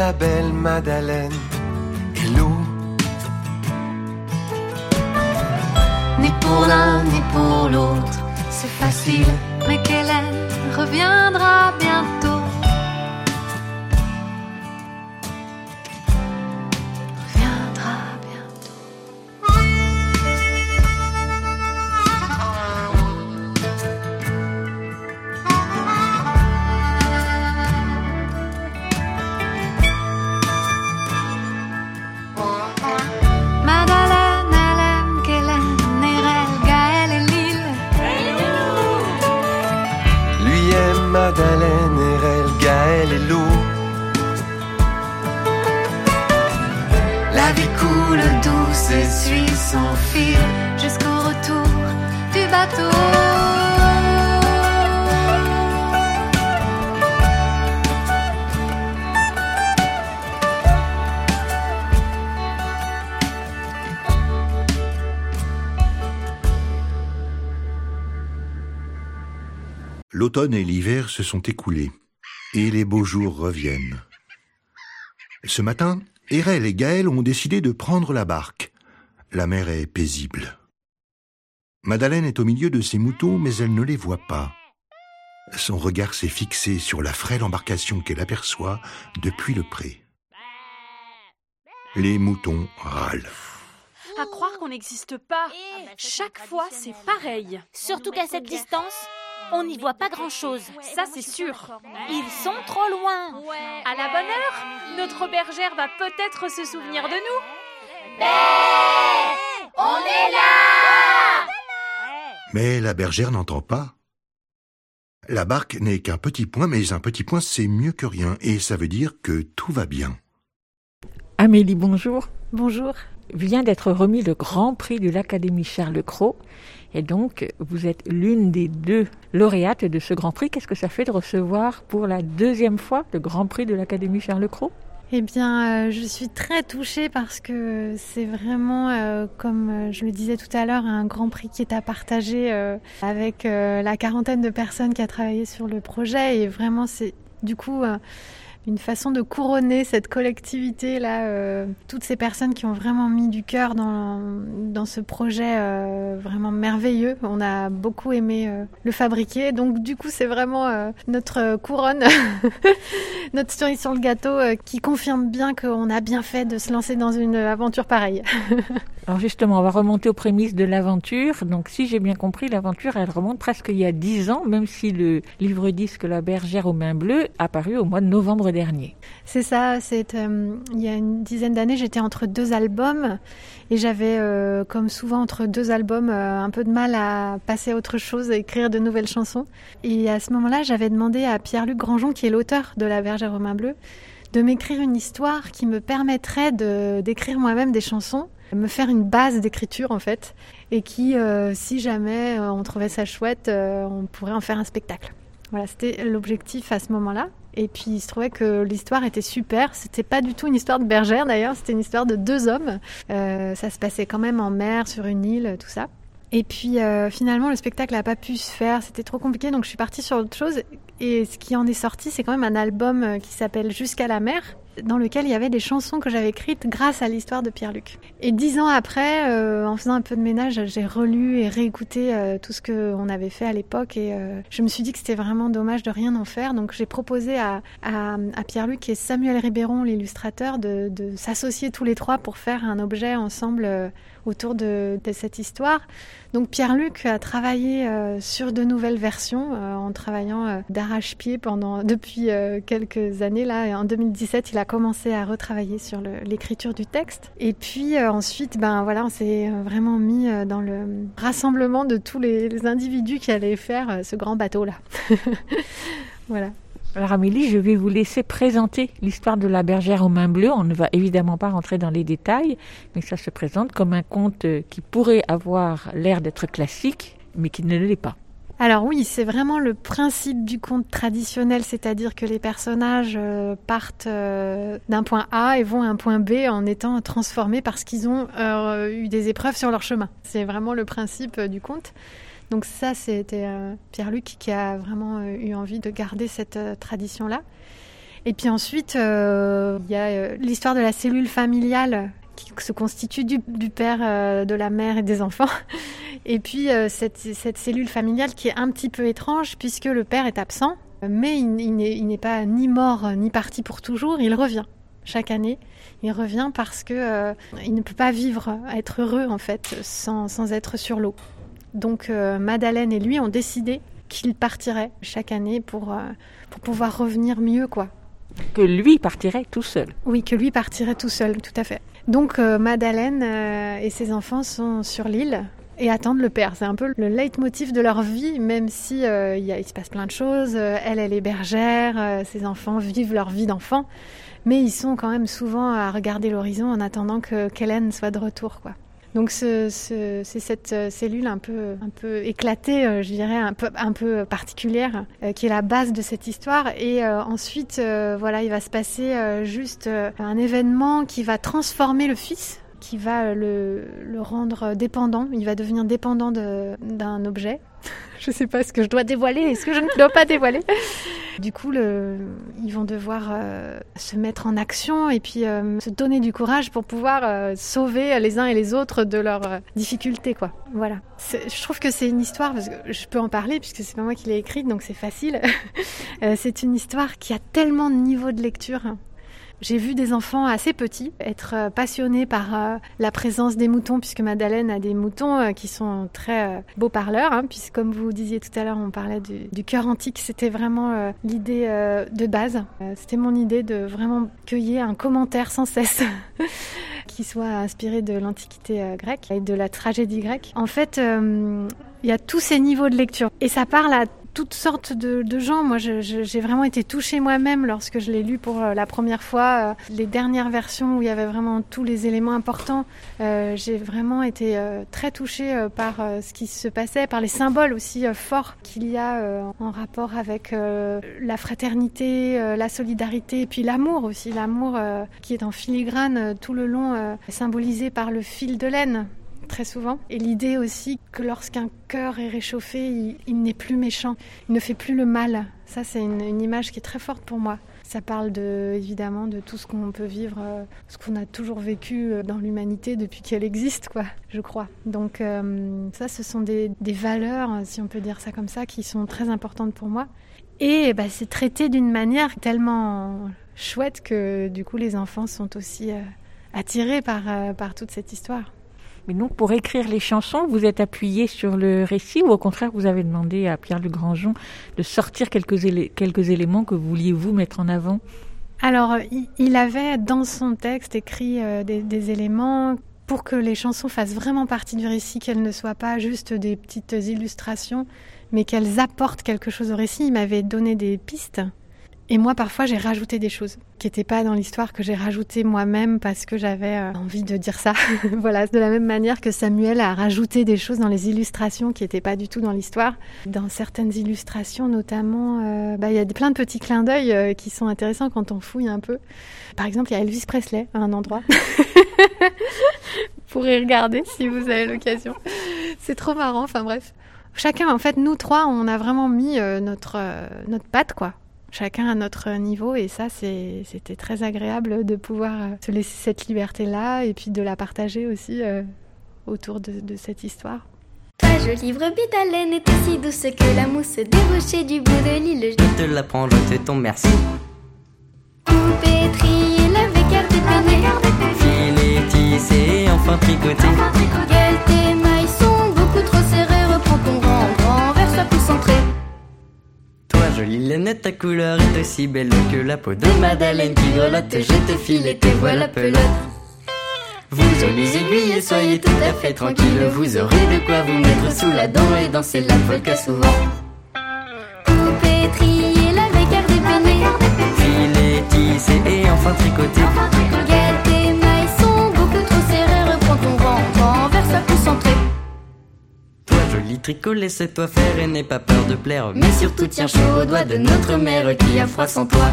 La belle Madeleine et l'eau. Ni pour l'un ni pour l'autre, c'est facile. Mais Kélène reviendra L'automne et l'hiver se sont écoulés, et les beaux jours reviennent. Ce matin, Erel et Gaël ont décidé de prendre la barque. La mer est paisible. Madeleine est au milieu de ses moutons, mais elle ne les voit pas. Son regard s'est fixé sur la frêle embarcation qu'elle aperçoit depuis le pré. Les moutons râlent. À croire qu'on n'existe pas. Chaque fois, c'est pareil. Surtout qu'à cette distance, on n'y voit pas grand-chose. Ça, c'est sûr. Ils sont trop loin. À la bonne heure, notre bergère va peut-être se souvenir de nous. On est là Mais la bergère n'entend pas. La barque n'est qu'un petit point, mais un petit point c'est mieux que rien, et ça veut dire que tout va bien. Amélie, bonjour. Bonjour. Vient d'être remis le Grand Prix de l'Académie Charles Cros. Et donc, vous êtes l'une des deux lauréates de ce Grand Prix. Qu'est-ce que ça fait de recevoir pour la deuxième fois le Grand Prix de l'Académie Charles Cros eh bien, euh, je suis très touchée parce que c'est vraiment, euh, comme euh, je le disais tout à l'heure, un grand prix qui est à partager avec la quarantaine de personnes qui a travaillé sur le projet. Et vraiment, c'est du coup une façon de couronner cette collectivité là, euh, toutes ces personnes qui ont vraiment mis du cœur dans, dans ce projet euh, vraiment merveilleux. On a beaucoup aimé euh, le fabriquer, donc du coup c'est vraiment notre couronne, *laughs* notre cerise sur le gâteau qui confirme bien qu'on a bien fait de se lancer dans une aventure pareille. *laughs* Alors justement, on va remonter aux prémices de l'aventure. Donc si j'ai bien compris, l'aventure, elle remonte presque il y a dix ans, même si le livre disque La bergère aux mains bleues a paru au mois de novembre C'est ça, c'est euh, il y a une dizaine d'années, j'étais entre deux albums et j'avais, euh, comme souvent entre deux albums, euh, un peu de mal à passer à autre chose, à écrire de nouvelles chansons. Et à ce moment-là, j'avais demandé à Pierre-Luc Grandjean, qui est l'auteur de La bergère aux mains bleues, de m'écrire une histoire qui me permettrait de d'écrire moi-même des chansons me faire une base d'écriture en fait, et qui, si jamais on trouvait ça chouette, on pourrait en faire un spectacle. Voilà, c'était l'objectif à ce moment-là. Et puis il se trouvait que l'histoire était super. C'était pas du tout une histoire de bergère d'ailleurs, c'était une histoire de deux hommes. ça se passait quand même en mer, sur une île, tout ça. Et puis finalement, le spectacle n'a pas pu se faire, c'était trop compliqué, donc je suis partie sur autre chose. Et ce qui en est sorti, c'est quand même un album qui s'appelle Jusqu'à la mer, dans lequel il y avait des chansons que j'avais écrites grâce à l'histoire de Pierre-Luc. Et dix ans après, euh, en faisant un peu de ménage, j'ai relu et réécouté euh, tout ce qu'on avait fait à l'époque et euh, je me suis dit que c'était vraiment dommage de rien en faire. Donc j'ai proposé à, Pierre-Luc et Samuel Ribéron, l'illustrateur, de s'associer tous les trois pour faire un objet ensemble autour de, cette histoire. Donc Pierre-Luc a travaillé sur de nouvelles versions en travaillant d'arrache-pied pendant *laughs* depuis quelques années. Là, en 2017, il a commencé à retravailler sur l'écriture du texte. Et puis euh, ensuite, ben voilà, on s'est euh, vraiment mis euh, dans le rassemblement de tous les, individus qui allaient faire ce grand bateau là. *laughs* voilà. Alors Amélie, je vais vous laisser présenter l'histoire de la bergère aux mains bleues. On ne va évidemment pas rentrer dans les détails, mais ça se présente comme un conte qui pourrait avoir l'air d'être classique, mais qui ne l'est pas. Alors oui, c'est vraiment le principe du conte traditionnel, c'est-à-dire que les personnages euh, partent euh, d'un point A et vont à un point B en étant transformés parce qu'ils ont euh, eu des épreuves sur leur chemin. C'est vraiment le principe du conte. Donc ça, c'était Pierre-Luc qui a vraiment eu envie de garder cette tradition-là. Et puis ensuite, il y a l'histoire de la cellule familiale qui se constitue du, père, euh, de la mère et des enfants. Et puis euh, cette, cellule familiale qui est un petit peu étrange puisque le père est absent, mais il, n'est pas ni mort ni parti pour toujours, il revient chaque année. Il revient parce que euh, il ne peut pas vivre, être heureux en fait, sans, être sur l'eau. Donc Madeleine et lui ont décidé qu'il partirait chaque année pour, pour pouvoir revenir mieux, quoi. Que lui partirait tout seul. Oui, que lui partirait tout seul, tout à fait. Donc euh, Madeleine euh, et ses enfants sont sur l'île et attendent le père. C'est un peu le leitmotiv de leur vie, même si euh, il, se passe plein de choses. elle, elle est bergère, ses enfants vivent leur vie d'enfant, mais ils sont quand même souvent à regarder l'horizon en attendant que qu'Hélène soit de retour, quoi. Donc c'est cette euh, cellule un peu, un peu éclatée, euh, je dirais, un peu, un peu particulière, euh, qui est la base de cette histoire. Et ensuite, voilà, il va se passer juste un événement qui va transformer le fils qui va le, le, rendre dépendant. Il va devenir dépendant d'un objet. *laughs* je ne sais pas ce que je dois dévoiler et ce que je ne dois pas dévoiler. *laughs* Du coup, ils vont devoir euh, se mettre en action et puis euh, se donner du courage pour pouvoir euh, sauver les uns et les autres de leurs difficultés, quoi. Voilà. Je trouve que c'est une histoire parce que je peux en parler puisque c'est pas moi qui l'ai écrite, donc c'est facile. *laughs* c'est une histoire qui a tellement de niveaux de lecture j'ai vu des enfants assez petits être euh, passionnés par euh, la présence des moutons, puisque Madeleine a des moutons euh, qui sont très beaux parleurs, hein, puisque comme vous disiez tout à l'heure, on parlait du, du cœur antique, c'était vraiment l'idée de base. c'était mon idée de vraiment cueillir un commentaire sans cesse. *laughs* qui soit inspiré de l'Antiquité grecque et de la tragédie grecque. En fait, il y a tous ces niveaux de lecture. Et ça parle à toutes sortes de, de gens. Moi, j'ai vraiment été touchée moi-même lorsque je l'ai lu pour euh, la première fois. Euh, Les dernières versions où il y avait vraiment tous les éléments importants, euh, j'ai vraiment été très touchée par ce qui se passait, par les symboles aussi forts qu'il y a en rapport avec la fraternité, la solidarité, et puis l'amour aussi, l'amour qui est en filigrane tout le long, symbolisé par le fil de laine très souvent. Et l'idée aussi que lorsqu'un cœur est réchauffé, il, n'est plus méchant, il ne fait plus le mal. Ça, c'est une, image qui est très forte pour moi. Ça parle de, évidemment de tout ce qu'on peut vivre, euh, ce qu'on a toujours vécu euh, dans l'humanité depuis qu'elle existe, quoi, je crois. Donc euh, ça, ce sont des, valeurs, si on peut dire ça comme ça, qui sont très importantes pour moi. Et bah, c'est traité d'une manière tellement chouette que du coup les enfants sont aussi attirés par, par toute cette histoire. Mais donc, pour écrire les chansons, vous êtes appuyé sur le récit ou au contraire, vous avez demandé à Pierre Le Grandjean de sortir quelques, élé- quelques éléments que vous vouliez vous mettre en avant? Alors, il- il avait dans son texte écrit euh, des éléments pour que les chansons fassent vraiment partie du récit, qu'elles ne soient pas juste des petites illustrations, mais qu'elles apportent quelque chose au récit. Il m'avait donné des pistes. Et moi, parfois, j'ai rajouté des choses qui n'étaient pas dans l'histoire, que j'ai rajouté moi-même parce que j'avais euh, envie de dire ça. *laughs* voilà, de la même manière que Samuel a rajouté des choses dans les illustrations qui n'étaient pas du tout dans l'histoire. Dans certaines illustrations, notamment, euh, bah, il y a plein de petits clins d'œil euh, qui sont intéressants quand on fouille un peu. Par exemple, il y a Elvis Presley à un endroit. *laughs* vous pourrez regarder si vous avez l'occasion. C'est trop marrant, enfin bref. Chacun, en fait, nous trois, on a vraiment mis euh, notre, notre patte, quoi. Chacun à notre niveau, et ça, c'est- c'était très agréable de pouvoir euh, se laisser cette liberté-là, et puis de la partager aussi euh, autour de, de cette histoire. Ta jolie brebis d'haleine est aussi douce que la mousse rochers du bout de l'île. Je te la prends, je te tombe, merci. Coupé, trié, lavé, gardé, peigné. Filet, tissé, enfin tricoté. Gueule, tes mailles sont beaucoup trop serrées. Reprends ton rang, grand vers soit plus centré. Jolie laine, ta couleur est aussi belle que la peau de Madeleine qui grelotte. Je te file tes voiles pelote. Vous, jolies aiguilles, soyez tout à fait tranquilles. Vous aurez de quoi vous mettre sous la dent et danser la polka souvent. Coupé, trié, lavé, gardé, peigné. Filet, tissé et enfin tricoté. Gueule, tes mailles sont beaucoup trop serrées. Reprends ton rang, grand vers soit plus tricot, laisse-toi faire et n'aie pas peur de plaire. Mais surtout, tiens chaud aux doigts de notre mère qui a froid sans toi.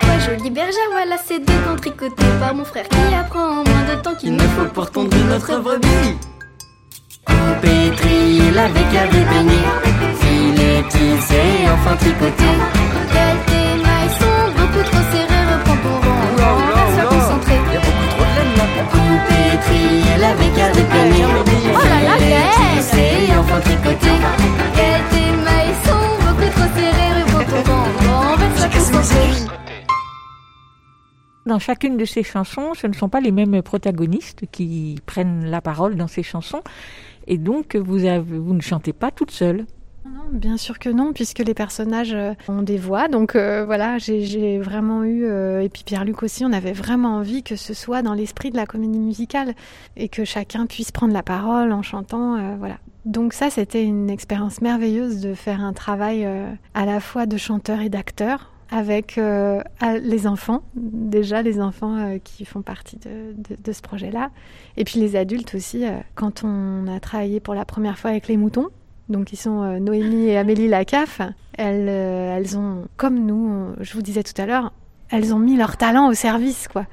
Toi, jolie bergère, voilà ces deux dents tricotées par mon frère qui apprend en moins de temps qu'il Il ne faut pour tondre notre brebis. Coupé, trié, lavé, gardé, baigné. Filet, tissé et enfin tricoté. Coupé, trié, lavé, gardé, baigné. Oh là là, et enfin tricoté. Gueule, tes mailles sont beaucoup trop serrées. Grand vers soit concentré. Dans chacune de ces chansons, ce ne sont pas les mêmes protagonistes qui prennent la parole dans ces chansons. Et donc, vous, avez, vous ne chantez pas toute seule. Non, bien sûr que non, puisque les personnages euh, ont des voix. Donc euh, voilà, j'ai- vraiment eu, euh, et puis Pierre-Luc aussi, on avait vraiment envie que ce soit dans l'esprit de la comédie musicale et que chacun puisse prendre la parole en chantant. euh, voilà. Donc ça, c'était une expérience merveilleuse de faire un travail euh, à la fois de chanteur et d'acteur avec euh, les enfants, déjà les enfants qui font partie de, de- de ce projet-là, et puis les adultes aussi, quand on a travaillé pour la première fois avec les moutons, donc qui sont euh, Noémie et Amélie Lacaffe, elles, euh, elles ont, comme nous, je vous disais tout à l'heure, elles ont mis leur talent au service, quoi.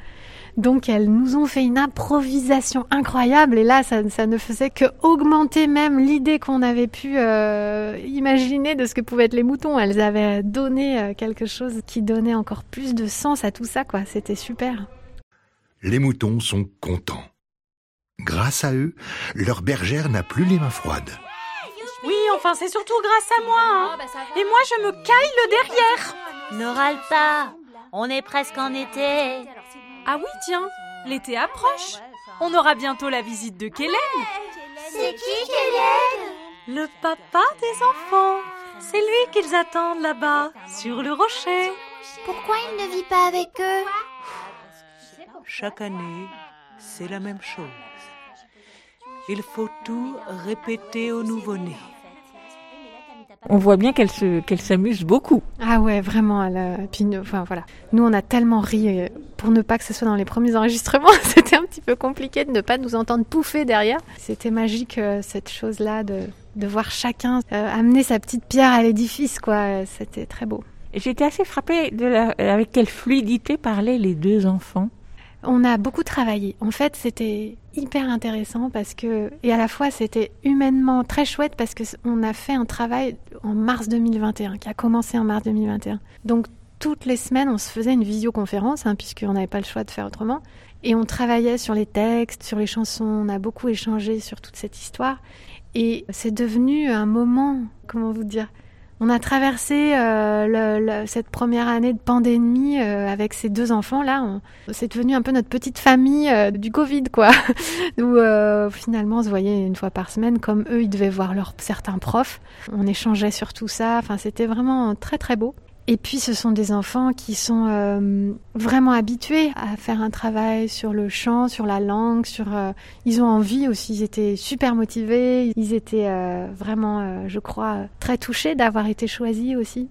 Donc elles nous ont fait une improvisation incroyable et là ça, ça ne faisait que augmenter même l'idée qu'on avait pu euh, imaginer de ce que pouvaient être les moutons. Elles avaient donné quelque chose qui donnait encore plus de sens à tout ça quoi. C'était super. Les moutons sont contents. Grâce à eux, leur bergère n'a plus les mains froides. Oui, enfin, c'est surtout grâce à moi. hein. Et moi, je me caille le derrière. Ne râle pas, on est presque en été. Ah oui, tiens, l'été approche. On aura bientôt la visite de Kellen. C'est qui, Kellen Le papa des enfants. C'est lui qu'ils attendent là-bas, sur le rocher. Pourquoi il ne vit pas avec eux? Chaque année, c'est la même chose. Il faut tout répéter au nouveau-né. On voit bien qu'elle se, qu'elle s'amuse beaucoup. Ah ouais, vraiment. Elle, euh, puis, nous- enfin voilà. Nous, on a tellement ri euh, pour ne pas que ce soit dans les premiers enregistrements. *laughs* C'était un petit peu compliqué de ne pas nous entendre pouffer derrière. C'était magique euh, cette chose-là de, de voir chacun amener sa petite pierre à l'édifice, quoi. C'était très beau. J'étais assez frappée de la, avec quelle fluidité parlaient les deux enfants. On a beaucoup travaillé. En fait, c'était hyper intéressant parce que, et à la fois, c'était humainement très chouette parce que on a fait un travail en mars 2021, qui a commencé en mars 2021. Donc, toutes les semaines, on se faisait une visioconférence, hein, puisqu'on n'avait pas le choix de faire autrement. Et on travaillait sur les textes, sur les chansons. On a beaucoup échangé sur toute cette histoire. Et c'est devenu un moment, comment vous dire, on a traversé euh, le- cette première année de pandémie euh, avec ces deux enfants-là. On- C'est devenu un peu notre petite famille euh, du Covid, quoi. *laughs* Où finalement on se voyait une fois par semaine, comme eux, ils devaient voir leurs certains profs. On échangeait sur tout ça. Enfin, c'était vraiment très très beau. Et puis ce sont des enfants qui sont euh, vraiment habitués à faire un travail sur le chant, sur la langue, sur euh, ils ont envie aussi, ils étaient super motivés, ils étaient euh, vraiment je crois très touchés d'avoir été choisis aussi.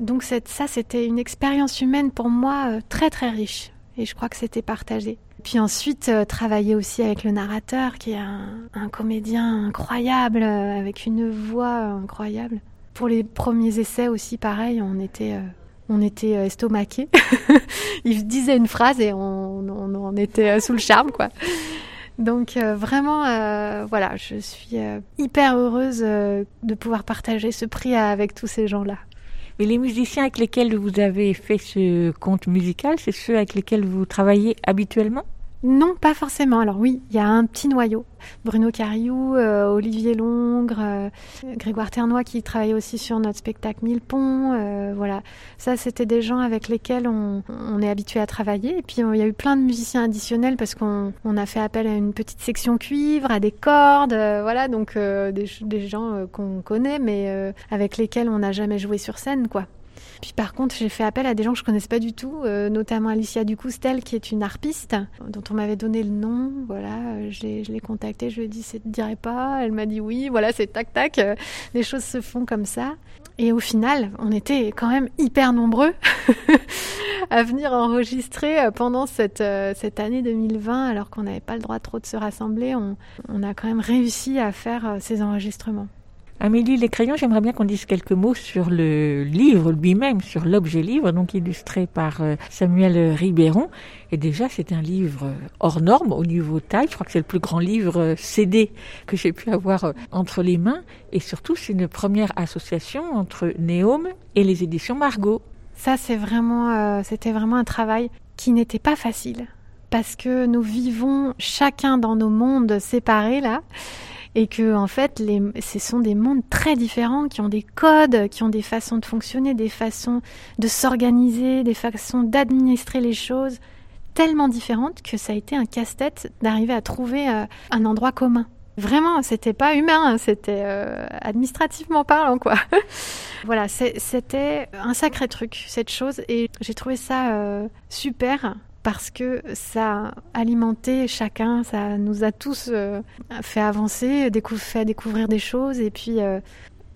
Donc ça c'était une expérience humaine pour moi très très riche et je crois que c'était partagé. Puis ensuite, travailler aussi avec le narrateur, qui est un, comédien incroyable, avec une voix incroyable. Pour les premiers essais aussi, pareil, on était, euh, on était euh, estomaqués. *laughs* Il disait une phrase et on, était euh, sous le charme, quoi. Donc vraiment, voilà, je suis hyper heureuse de pouvoir partager ce prix avec tous ces gens-là. Mais les musiciens avec lesquels vous avez fait ce conte musical, c'est ceux avec lesquels vous travaillez habituellement? Non, pas forcément. Alors oui, il y a un petit noyau. Bruno Cariou, euh, Olivier Longre, euh, Grégoire Ternois qui travaillait aussi sur notre spectacle Mille Ponts. euh, voilà, ça c'était des gens avec lesquels on, est habitué à travailler. Et puis il y a eu plein de musiciens additionnels parce qu'on on a fait appel à une petite section cuivre, à des cordes, voilà, donc des, des gens qu'on connaît mais avec lesquels on n'a jamais joué sur scène, quoi. Puis par contre, j'ai fait appel à des gens que je connaissais pas du tout, euh, notamment Alicia Ducoustel, qui est une harpiste, dont on m'avait donné le nom. Voilà, je l'ai, contactée, je lui ai dit, ça te dirait pas Elle m'a dit oui, voilà, c'est tac tac, euh, les choses se font comme ça. Et au final, on était quand même hyper nombreux *laughs* à venir enregistrer euh, pendant cette, cette année 2020, alors qu'on n'avait pas le droit trop de se rassembler. On, a quand même réussi à faire ces enregistrements. Amélie Les Crayons, j'aimerais bien qu'on dise quelques mots sur le livre lui-même, sur l'objet livre, donc illustré par euh, Samuel Ribéron. Et déjà, c'est un livre hors norme au niveau taille. Je crois que c'est le plus grand livre euh, CD que j'ai pu avoir euh, entre les mains. Et surtout, c'est une première association entre Néome et les éditions Margot. Ça, c'est vraiment, c'était vraiment un travail qui n'était pas facile parce que nous vivons chacun dans nos mondes séparés là. Et que, en fait, les, ce sont des mondes très différents qui ont des codes, qui ont des façons de fonctionner, des façons de s'organiser, des façons d'administrer les choses tellement différentes que ça a été un casse-tête d'arriver à trouver euh, un endroit commun. Vraiment, c'était pas humain, hein, c'était euh, administrativement parlant, quoi. *laughs* voilà, c'était un sacré truc, cette chose, et j'ai trouvé ça euh, super parce que ça a alimenté chacun, ça nous a tous euh, fait avancer, décou- fait découvrir des choses, et puis euh,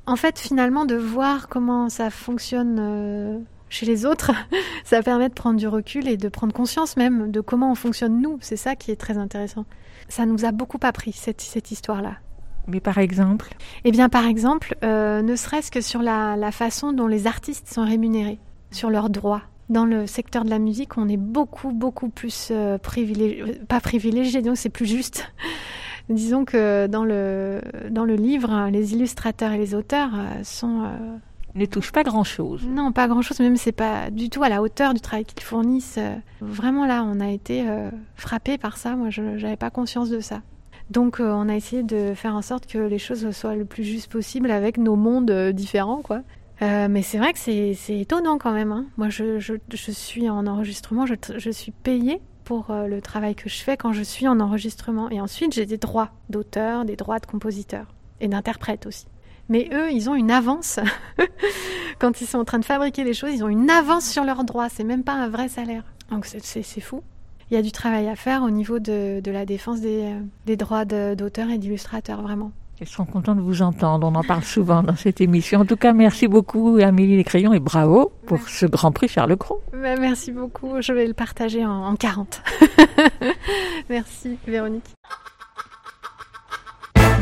en fait, finalement, de voir comment ça fonctionne euh, chez les autres, *laughs* ça permet de prendre du recul et de prendre conscience même de comment on fonctionne nous. C'est ça qui est très intéressant. Ça nous a beaucoup appris, cette, cette histoire-là. Mais par exemple? Eh bien, par exemple, euh, ne serait-ce que sur la, la façon dont les artistes sont rémunérés, sur leurs droits. Dans le secteur de la musique, on est beaucoup, beaucoup plus euh, privilégié, pas privilégié, donc c'est plus juste. *laughs* Disons que dans le, dans le livre, les illustrateurs et les auteurs euh, sont... euh, ne touchent pas grand-chose. Non, pas grand-chose, même c'est pas du tout à la hauteur du travail qu'ils fournissent. Vraiment là, on a été euh, frappé par ça, moi je n'avais pas conscience de ça. Donc euh, on a essayé de faire en sorte que les choses soient le plus juste possible avec nos mondes euh, différents, quoi. Euh, mais c'est vrai que c'est étonnant quand même. hein. Moi, je, suis en enregistrement, je, suis payée pour euh, le travail que je fais quand je suis en enregistrement. Et ensuite, j'ai des droits d'auteur, des droits de compositeur et d'interprète aussi. Mais eux, ils ont une avance. *laughs* quand ils sont en train de fabriquer les choses, ils ont une avance sur leurs droits. C'est même pas un vrai salaire. Donc c'est- fou. Il y a du travail à faire au niveau de, la défense des, euh, droits d'auteur et d'illustrateur, vraiment. Ils seront contents de vous entendre. On en parle souvent dans cette émission. En tout cas, merci beaucoup, Amélie Crayons, et bravo pour ce Grand Prix Charles Cros. Bah, merci beaucoup. Je vais le partager en, en 40. *laughs* merci, Véronique.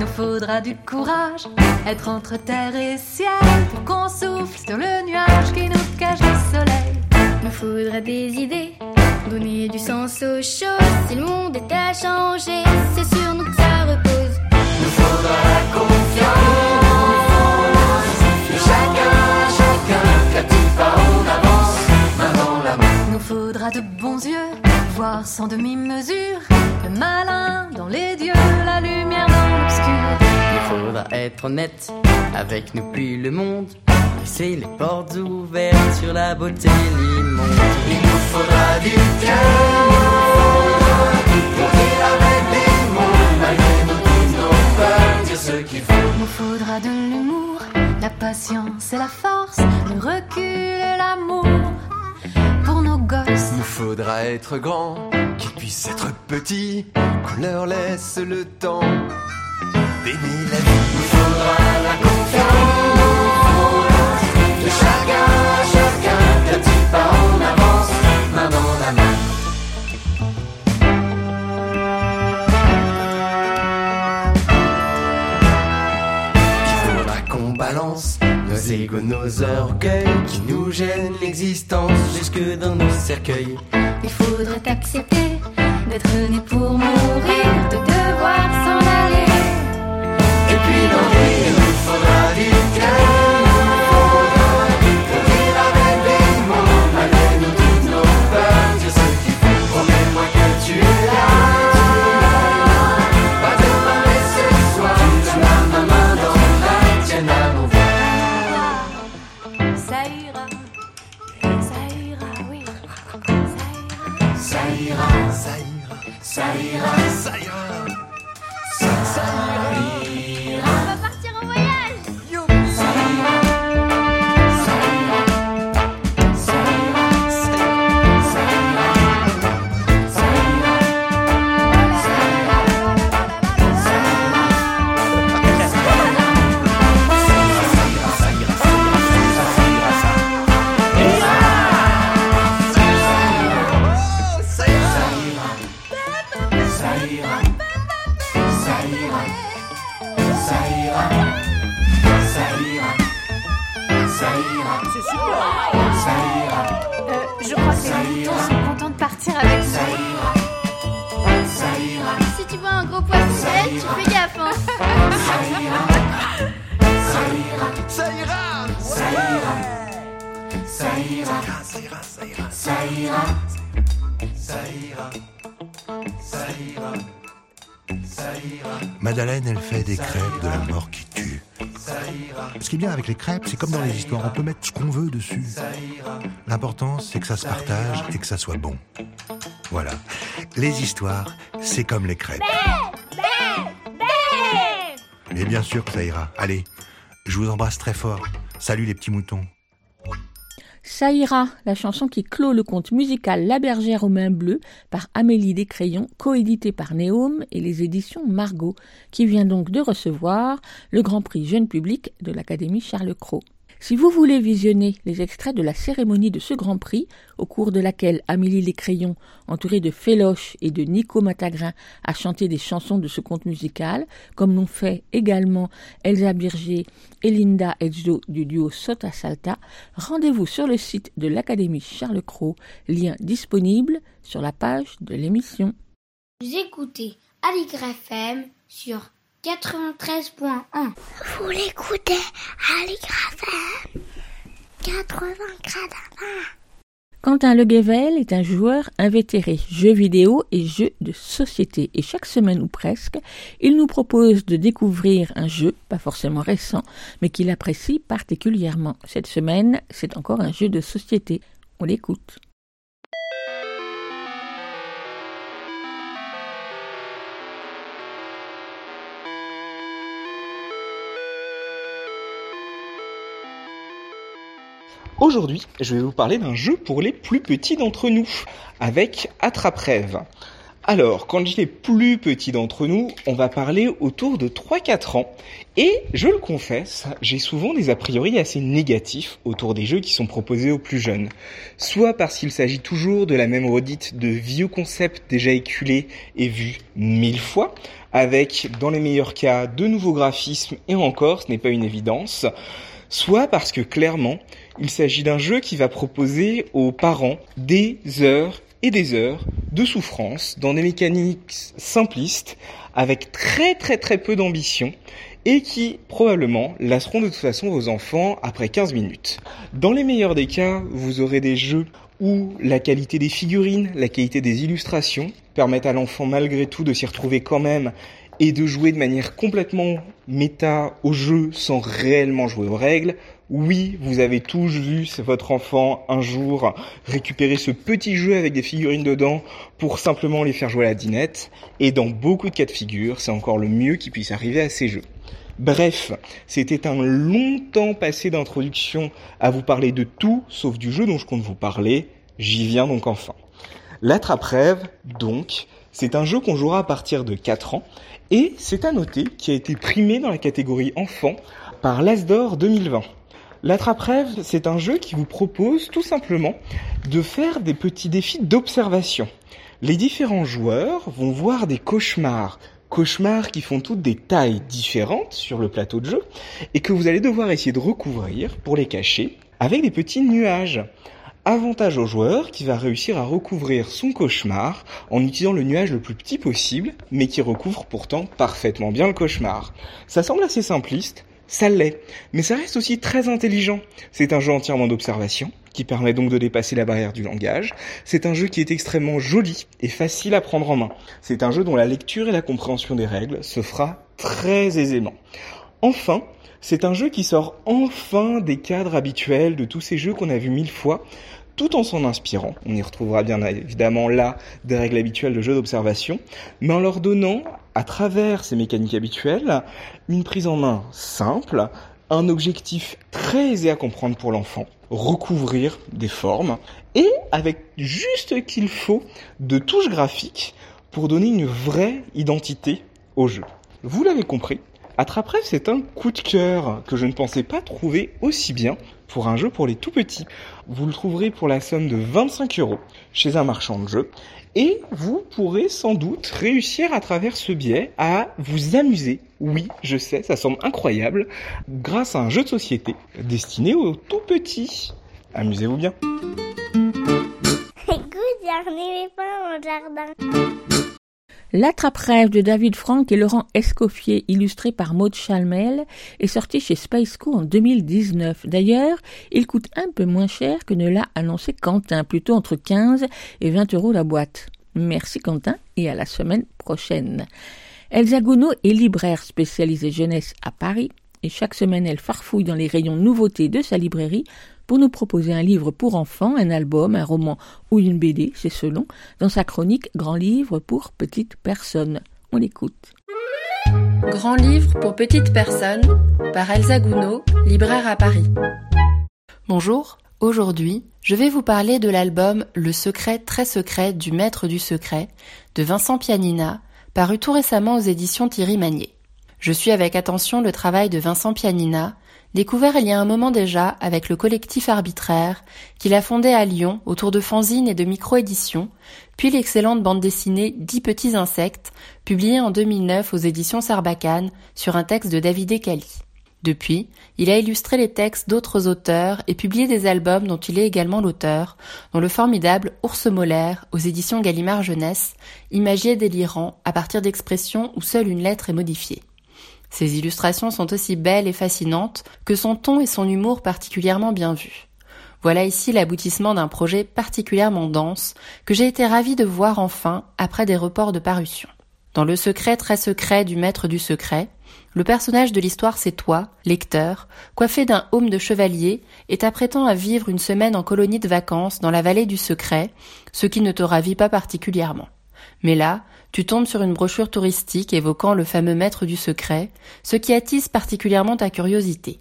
Nous faudra du courage, être entre terre et ciel, pour qu'on souffle sur le nuage qui nous cache le soleil. Nous faudra des idées, donner du sens aux choses. Si le monde est à changer, c'est sur nous de bons yeux, voir sans demi-mesure, le malin dans les dieux, la lumière dans l'obscur. Il faudra être honnête avec nous puis le monde. Laisser les portes ouvertes sur la beauté l'immonde. Il nous faudra du cœur pour dire ce qu'il faut. Nous faudra de l'humour, la patience et la force, le recul et l'amour pour nos gosses. Il nous faudra être grand, qu'ils puissent être petits, qu'on leur laisse le temps d'aimer la vie. Il nous faudra la confiance. Balance nos égos, nos orgueils qui nous gênent l'existence jusque dans nos cercueils. Il faudrait accepter d'être né pour mourir, de devoir s'en aller. Ça ira, ça ira, ça ira, ça ira, ça ira, C'est super, ça ira, Euh, je crois que Ça les moutons sont contents de partir avec ça nous. ira, ça ira, Si tu vois un gros poisson Ça tu fais gaffe. Hein. ça ira, ça ira, Ça ira ça ira, ça ira, Ça ira, ça ira, ça ira, ça ira, ça ira, ça ira, Madeleine, elle fait des crêpes de la mort qui tue. Ce qui est bien avec les crêpes, c'est comme dans les histoires, on peut mettre ce qu'on veut dessus. L'important, c'est que ça se partage et que ça soit bon. Voilà. Les histoires, c'est comme les crêpes. Mais bien sûr que ça ira. Allez, je vous embrasse très fort. Salut les petits moutons. Ça ira, la chanson qui clôt le conte musical La bergère aux mains bleues par Amélie Descrayons, coédité par Néome et les éditions Margot, qui vient donc de recevoir le Grand Prix Jeune Public de l'Académie Charles Cros. Si vous voulez visionner les extraits de la cérémonie de ce Grand Prix, au cours de laquelle Amélie Descrayons, entourée de Féloche et de Nico Matagrin, a chanté des chansons de ce conte musical, comme l'ont fait également Elsa Birger et Linda Edzo du duo Sota Salta, rendez-vous sur le site de l'Académie Charles Cros, lien disponible sur la page de l'émission. Vous écoutez FM sur 93.1. Vous l'écoutez Aligre FM 80 Quentin Leguevel est un joueur invétéré jeux vidéo et jeux de société et chaque semaine ou presque, il nous propose de découvrir un jeu, pas forcément récent, mais qu'il apprécie particulièrement. Cette semaine, c'est encore un jeu de société. On l'écoute. Aujourd'hui, je vais vous parler d'un jeu pour les plus petits d'entre nous, avec Attrape-Rêve. Alors, quand il est plus petit d'entre nous, on va parler autour de 3-4 ans. Et je le confesse, j'ai souvent des a priori assez négatifs autour des jeux qui sont proposés aux plus jeunes. Soit parce qu'il s'agit toujours de la même redite de vieux concepts déjà éculés et vus mille fois, avec, dans les meilleurs cas, de nouveaux graphismes, et encore, ce n'est pas une évidence. Soit parce que clairement, il s'agit d'un jeu qui va proposer aux parents des heures et des heures de souffrance dans des mécaniques simplistes avec très très très peu d'ambition et qui probablement lasseront de toute façon vos enfants après 15 minutes. Dans les meilleurs des cas, vous aurez des jeux où la qualité des figurines, la qualité des illustrations permettent à l'enfant malgré tout de s'y retrouver quand même et de jouer de manière complètement méta au jeu sans réellement jouer aux règles. Oui, vous avez tous vu votre enfant un jour récupérer ce petit jeu avec des figurines dedans pour simplement les faire jouer à la dinette. Et dans beaucoup de cas de figure, c'est encore le mieux qui puisse arriver à ces jeux. Bref, c'était un long temps passé d'introduction à vous parler de tout sauf du jeu dont je compte vous parler. J'y viens donc enfin. L'attrape-rêve, donc, c'est un jeu qu'on jouera à partir de 4 ans et c'est à noter qui a été primé dans la catégorie enfant par l'Asdor 2020. L'attrape-rêve, c'est un jeu qui vous propose tout simplement de faire des petits défis d'observation. Les différents joueurs vont voir des cauchemars, cauchemars qui font toutes des tailles différentes sur le plateau de jeu et que vous allez devoir essayer de recouvrir pour les cacher avec des petits nuages. Avantage au joueur qui va réussir à recouvrir son cauchemar en utilisant le nuage le plus petit possible, mais qui recouvre pourtant parfaitement bien le cauchemar. Ça semble assez simpliste, ça l'est, mais ça reste aussi très intelligent. C'est un jeu entièrement d'observation, qui permet donc de dépasser la barrière du langage. C'est un jeu qui est extrêmement joli et facile à prendre en main. C'est un jeu dont la lecture et la compréhension des règles se fera très aisément. Enfin, c'est un jeu qui sort enfin des cadres habituels de tous ces jeux qu'on a vus mille fois, tout en s'en inspirant. On y retrouvera bien évidemment là des règles habituelles de jeu d'observation, mais en leur donnant, à travers ces mécaniques habituelles, une prise en main simple, un objectif très aisé à comprendre pour l'enfant, recouvrir des formes, et avec juste qu'il faut de touches graphiques pour donner une vraie identité au jeu. Vous l'avez compris, Attrape-rêve, c'est un coup de cœur que je ne pensais pas trouver aussi bien pour un jeu pour les tout petits. Vous le trouverez pour la somme de 25 euros chez un marchand de jeux et vous pourrez sans doute réussir à travers ce biais à vous amuser. Oui, je sais, ça semble incroyable, grâce à un jeu de société destiné aux tout petits. Amusez-vous bien. Écoute, jardin. L'attrape-rêve de David Franck et Laurent Escoffier, illustré par Maud Chalmel, est sorti chez Space Co en 2019. D'ailleurs, il coûte un peu moins cher que ne l'a annoncé Quentin, plutôt entre 15 et 20 euros la boîte. Merci Quentin et à la semaine prochaine. Elsa Gounod est libraire spécialisée jeunesse à Paris et chaque semaine elle farfouille dans les rayons nouveautés de sa librairie pour nous proposer un livre pour enfants, un album, un roman ou une BD, c'est selon, dans sa chronique Grand livre pour petites personnes. On l'écoute. Grand livre pour petites personnes par Elsa Gounod, libraire à Paris. Bonjour, aujourd'hui, je vais vous parler de l'album Le secret très secret du maître du secret de Vincent Pianina, paru tout récemment aux éditions Thierry Magnier. Je suis avec attention le travail de Vincent Pianina, découvert il y a un moment déjà avec le collectif arbitraire qu'il a fondé à Lyon autour de fanzines et de micro-éditions, puis l'excellente bande dessinée Dix petits insectes, publiée en 2009 aux éditions Sarbacane sur un texte de David Ekali. Depuis, il a illustré les textes d'autres auteurs et publié des albums dont il est également l'auteur, dont le formidable Ours molaire aux éditions Gallimard Jeunesse, imagier délirant à partir d'expressions où seule une lettre est modifiée. Ses illustrations sont aussi belles et fascinantes que son ton et son humour particulièrement bien vus. Voilà ici l'aboutissement d'un projet particulièrement dense que j'ai été ravie de voir enfin après des reports de parution. Dans le secret très secret du maître du secret, le personnage de l'histoire c'est toi, lecteur, coiffé d'un haume de chevalier et t'apprêtant à vivre une semaine en colonie de vacances dans la vallée du secret, ce qui ne te ravit pas particulièrement. Mais là, tu tombes sur une brochure touristique évoquant le fameux maître du secret, ce qui attise particulièrement ta curiosité.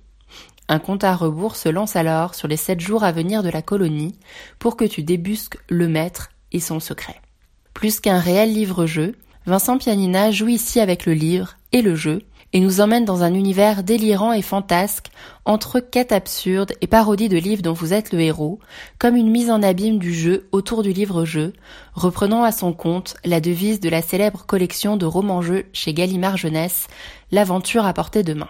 Un compte à rebours se lance alors sur les sept jours à venir de la colonie pour que tu débusques le maître et son secret. Plus qu'un réel livre-jeu, Vincent Pianina joue ici avec le livre et le jeu, et nous emmène dans un univers délirant et fantasque, entre quêtes absurdes et parodies de livres dont vous êtes le héros, comme une mise en abîme du jeu autour du livre-jeu, reprenant à son compte la devise de la célèbre collection de romans-jeux chez Gallimard Jeunesse, L'aventure à portée de main.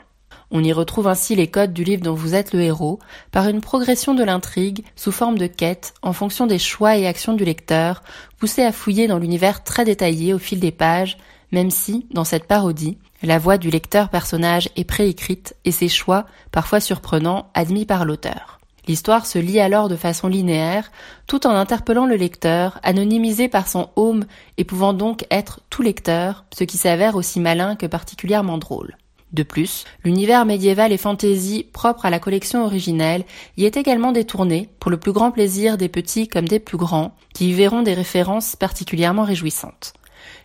On y retrouve ainsi les codes du livre dont vous êtes le héros, par une progression de l'intrigue sous forme de quêtes en fonction des choix et actions du lecteur, poussé à fouiller dans l'univers très détaillé au fil des pages, même si, dans cette parodie, la voix du lecteur personnage est préécrite et ses choix, parfois surprenants, admis par l'auteur. L'histoire se lit alors de façon linéaire, tout en interpellant le lecteur, anonymisé par son home et pouvant donc être tout lecteur, ce qui s'avère aussi malin que particulièrement drôle. De plus, l'univers médiéval et fantasy propre à la collection originelle y est également détourné pour le plus grand plaisir des petits comme des plus grands, qui y verront des références particulièrement réjouissantes.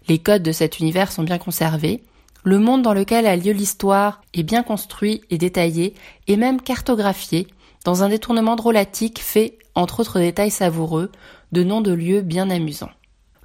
Les codes de cet univers sont bien conservés, le monde dans lequel a lieu l'histoire est bien construit et détaillé, et même cartographié, dans un détournement drôlatique fait, entre autres détails savoureux, de noms de lieux bien amusants.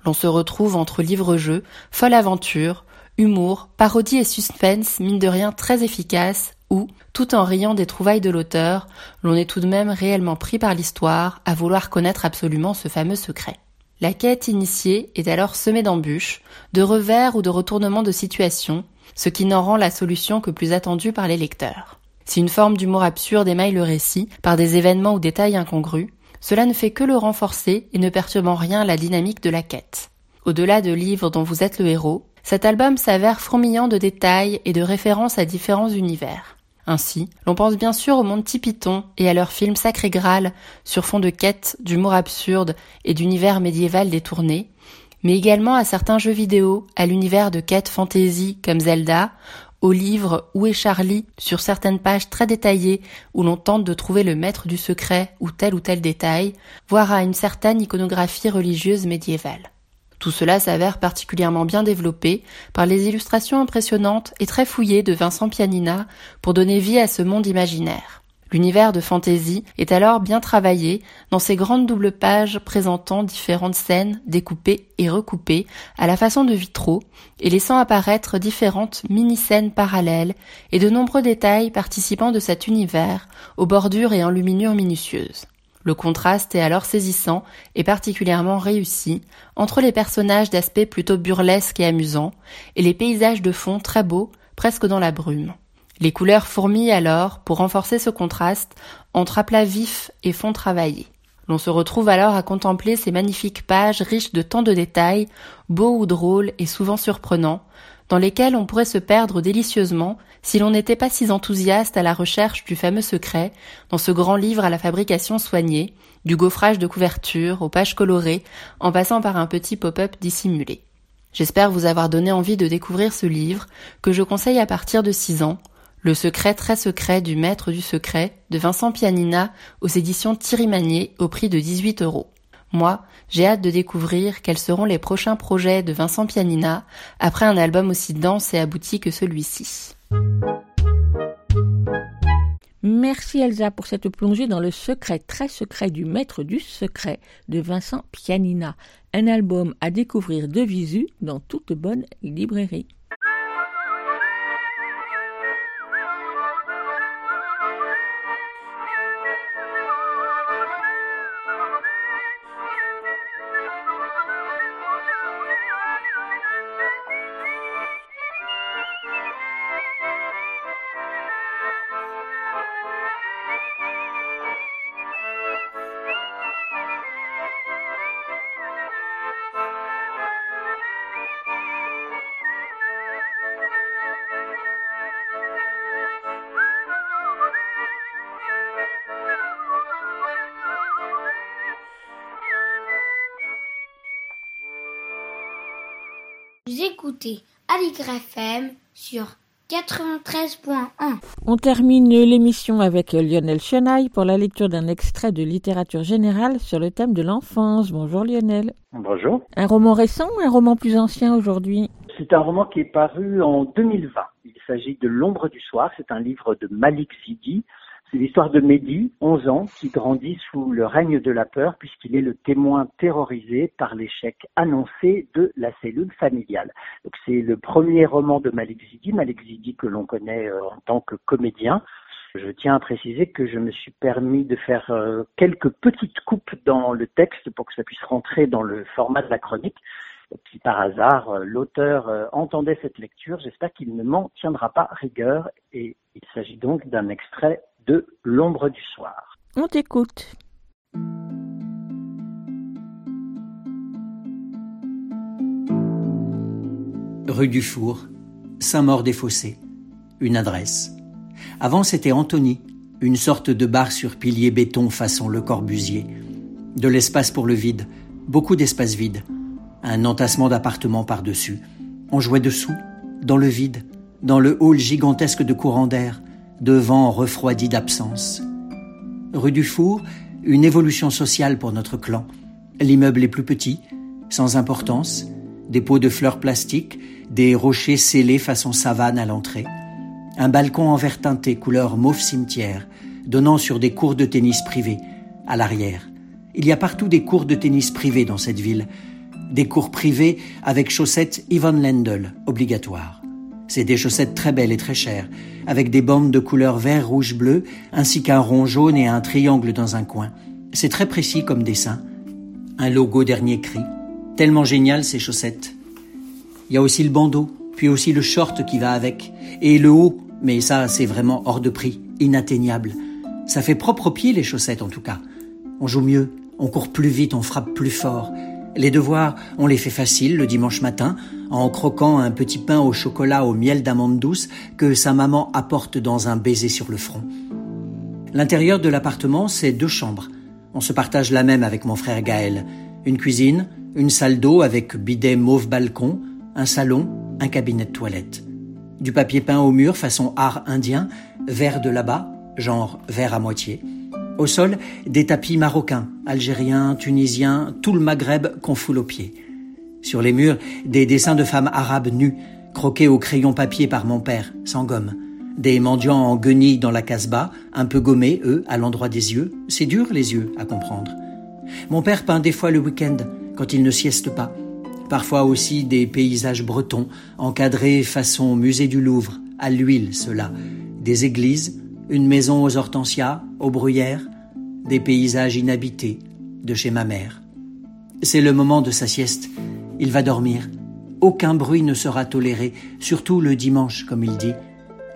L'on se retrouve entre livre-jeu, folle aventure, humour, parodie et suspense, mine de rien très efficace, où, tout en riant des trouvailles de l'auteur, l'on est tout de même réellement pris par l'histoire, à vouloir connaître absolument ce fameux secret. La quête initiée est alors semée d'embûches, de revers ou de retournements de situation, ce qui n'en rend la solution que plus attendue par les lecteurs. Si une forme d'humour absurde émaille le récit, par des événements ou détails incongrus, cela ne fait que le renforcer et ne perturbe en rien la dynamique de la quête. Au-delà de livres dont vous êtes le héros, cet album s'avère fourmillant de détails et de références à différents univers. Ainsi, l'on pense bien sûr au monde Tipiton et à leur film Sacré Graal sur fond de quête, d'humour absurde et d'univers médiéval détourné, mais également à certains jeux vidéo, à l'univers de quêtes fantasy comme Zelda, au livre Où est Charlie sur certaines pages très détaillées où l'on tente de trouver le maître du secret ou tel ou tel détail, voire à une certaine iconographie religieuse médiévale. Tout cela s'avère particulièrement bien développé par les illustrations impressionnantes et très fouillées de Vincent Pianina pour donner vie à ce monde imaginaire. L'univers de fantaisie est alors bien travaillé dans ces grandes doubles pages présentant différentes scènes découpées et recoupées à la façon de vitraux et laissant apparaître différentes mini-scènes parallèles et de nombreux détails participant de cet univers aux bordures et enluminures minutieuses. Le contraste est alors saisissant et particulièrement réussi entre les personnages d'aspect plutôt burlesque et amusant et les paysages de fond très beaux, presque dans la brume. Les couleurs fourmillent alors pour renforcer ce contraste entre aplats vifs et fonds travaillés. L'on se retrouve alors à contempler ces magnifiques pages riches de tant de détails, beaux ou drôles et souvent surprenants, dans lesquels on pourrait se perdre délicieusement si l'on n'était pas si enthousiaste à la recherche du fameux secret dans ce grand livre à la fabrication soignée, du gaufrage de couverture aux pages colorées, en passant par un petit pop-up dissimulé. J'espère vous avoir donné envie de découvrir ce livre, que je conseille à partir de 6 ans, Le secret très secret du maître du secret, de Vincent Pianina, aux éditions Thierry Magnier, au prix de 18 euros. Moi, j'ai hâte de découvrir quels seront les prochains projets de Vincent Pianina après un album aussi dense et abouti que celui-ci. Merci Elsa pour cette plongée dans le secret très secret du maître du secret de Vincent Pianina, un album à découvrir de visu dans toute bonne librairie. Écoutez Aligre FM sur 93.1. On termine l'émission avec Lionel Chenaille pour la lecture d'un extrait de littérature générale sur le thème de l'enfance. Bonjour Lionel. Bonjour. Un roman récent ou un roman plus ancien aujourd'hui? C'est un roman qui est paru en 2020. Il s'agit de L'ombre du soir. C'est un livre de Malik Zidi. C'est l'histoire de Mehdi, 11 ans, qui grandit sous le règne de la peur puisqu'il est le témoin terrorisé par l'échec annoncé de la cellule familiale. Donc c'est le premier roman de Malik Zidi, Malik Zidi que l'on connaît euh, en tant que comédien. Je tiens à préciser que je me suis permis de faire euh, quelques petites coupes dans le texte pour que ça puisse rentrer dans le format de la chronique. Si par hasard euh, l'auteur entendait cette lecture, j'espère qu'il ne m'en tiendra pas rigueur et il s'agit donc d'un extrait de L'ombre du soir. On t'écoute. Rue du Four, Saint-Maur-des-Fossés. Une adresse. Avant, c'était Antony, une sorte de bar sur pilier béton façon Le Corbusier. De l'espace pour le vide, beaucoup d'espace vide. Un entassement d'appartements par-dessus. On jouait dessous, dans le vide, dans le hall gigantesque de courant d'air, de vent refroidi d'absence. Rue du Four, une évolution sociale pour notre clan. L'immeuble est plus petit, sans importance, des pots de fleurs plastiques, des rochers scellés façon savane à l'entrée. Un balcon en verre teinté couleur mauve cimetière, donnant sur des cours de tennis privés, à l'arrière. Il y a partout des cours de tennis privés dans cette ville. Des cours privés avec chaussettes Yvonne Lendl, obligatoires. C'est des chaussettes très belles et très chères, avec des bandes de couleur vert, rouge, bleu, ainsi qu'un rond jaune et un triangle dans un coin. C'est très précis comme dessin. Un logo dernier cri. Tellement génial ces chaussettes. Il y a aussi le bandeau, puis aussi le short qui va avec, et le haut, mais ça c'est vraiment hors de prix, inatteignable. Ça fait propre aux pieds les chaussettes en tout cas. On joue mieux, on court plus vite, on frappe plus fort. Les devoirs, on les fait faciles le dimanche matin, en croquant un petit pain au chocolat au miel d'amande douce que sa maman apporte dans un baiser sur le front. L'intérieur de l'appartement, c'est deux chambres. On se partage la même avec mon frère Gaël. Une cuisine, une salle d'eau avec bidet mauve balcon, un salon, un cabinet de toilette. Du papier peint au mur façon art indien, vert de là-bas, genre vert à moitié. Au sol, des tapis marocains, algériens, tunisiens, tout le Maghreb qu'on foule aux pieds. Sur les murs, des dessins de femmes arabes nues, croqués au crayon papier par mon père, sans gomme. Des mendiants en guenilles dans la casbah, un peu gommés, eux, à l'endroit des yeux. C'est dur, les yeux, à comprendre. Mon père peint des fois le week-end, quand il ne sieste pas. Parfois aussi des paysages bretons, encadrés façon musée du Louvre, à l'huile, cela. Des églises, une maison aux hortensias, aux bruyères, des paysages inhabités, de chez ma mère. C'est le moment de sa sieste. Il va dormir. Aucun bruit ne sera toléré, surtout le dimanche, comme il dit.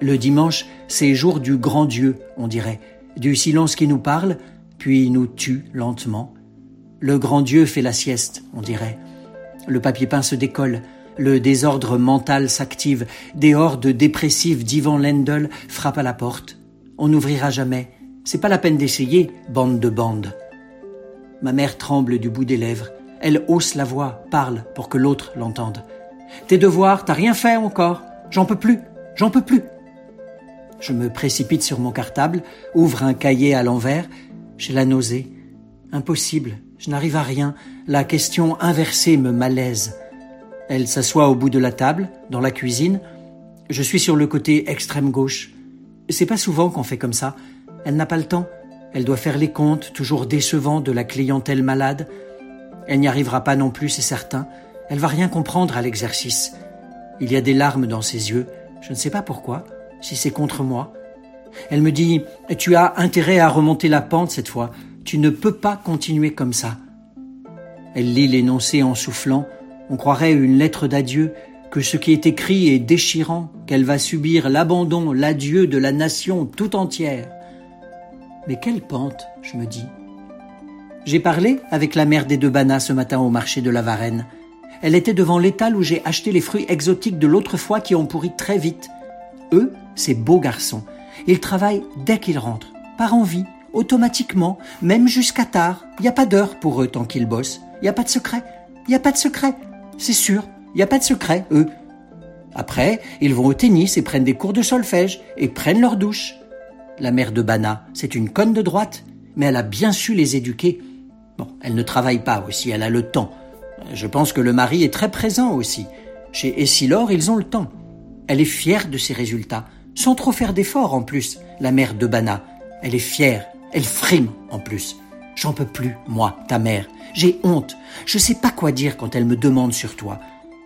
Le dimanche, c'est jour du grand Dieu, on dirait, du silence qui nous parle, puis nous tue lentement. Le grand Dieu fait la sieste, on dirait. Le papier peint se décolle, le désordre mental s'active, des hordes dépressives d'Ivan Lendl frappent à la porte. On n'ouvrira jamais. C'est pas la peine d'essayer, bande de bandes. Ma mère tremble du bout des lèvres. Elle hausse la voix, parle pour que l'autre l'entende. Tes devoirs, t'as rien fait encore. J'en peux plus, j'en peux plus. Je me précipite sur mon cartable, ouvre un cahier à l'envers. J'ai la nausée. Impossible, je n'arrive à rien. La question inversée me malaise. Elle s'assoit au bout de la table, dans la cuisine. Je suis sur le côté extrême gauche. C'est pas souvent qu'on fait comme ça. Elle n'a pas le temps. Elle doit faire les comptes, toujours décevants, de la clientèle malade. Elle n'y arrivera pas non plus, c'est certain. Elle va rien comprendre à l'exercice. Il y a des larmes dans ses yeux. Je ne sais pas pourquoi, si c'est contre moi. Elle me dit Tu as intérêt à remonter la pente cette fois. Tu ne peux pas continuer comme ça. Elle lit l'énoncé en soufflant. On croirait une lettre d'adieu, que ce qui est écrit est déchirant, qu'elle va subir l'abandon, l'adieu de la nation tout entière. Mais quelle pente, je me dis. J'ai parlé avec la mère des deux Banas ce matin au marché de la Varenne. Elle était devant l'étal où j'ai acheté les fruits exotiques de l'autre fois qui ont pourri très vite. Eux, ces beaux garçons. Ils travaillent dès qu'ils rentrent, par envie, automatiquement, même jusqu'à tard. Il n'y a pas d'heure pour eux tant qu'ils bossent. Il n'y a pas de secret. Il n'y a pas de secret. C'est sûr. Il n'y a pas de secret, eux. Après, ils vont au tennis et prennent des cours de solfège et prennent leur douche. La mère de Bana, c'est une conne de droite, mais elle a bien su les éduquer. Bon, elle ne travaille pas aussi, elle a le temps. Je pense que le mari est très présent aussi. Chez Essilor, ils ont le temps. Elle est fière de ses résultats, sans trop faire d'efforts en plus, la mère de Bana. Elle est fière, elle frime en plus. J'en peux plus, moi, ta mère. J'ai honte. Je sais pas quoi dire quand elle me demande sur toi.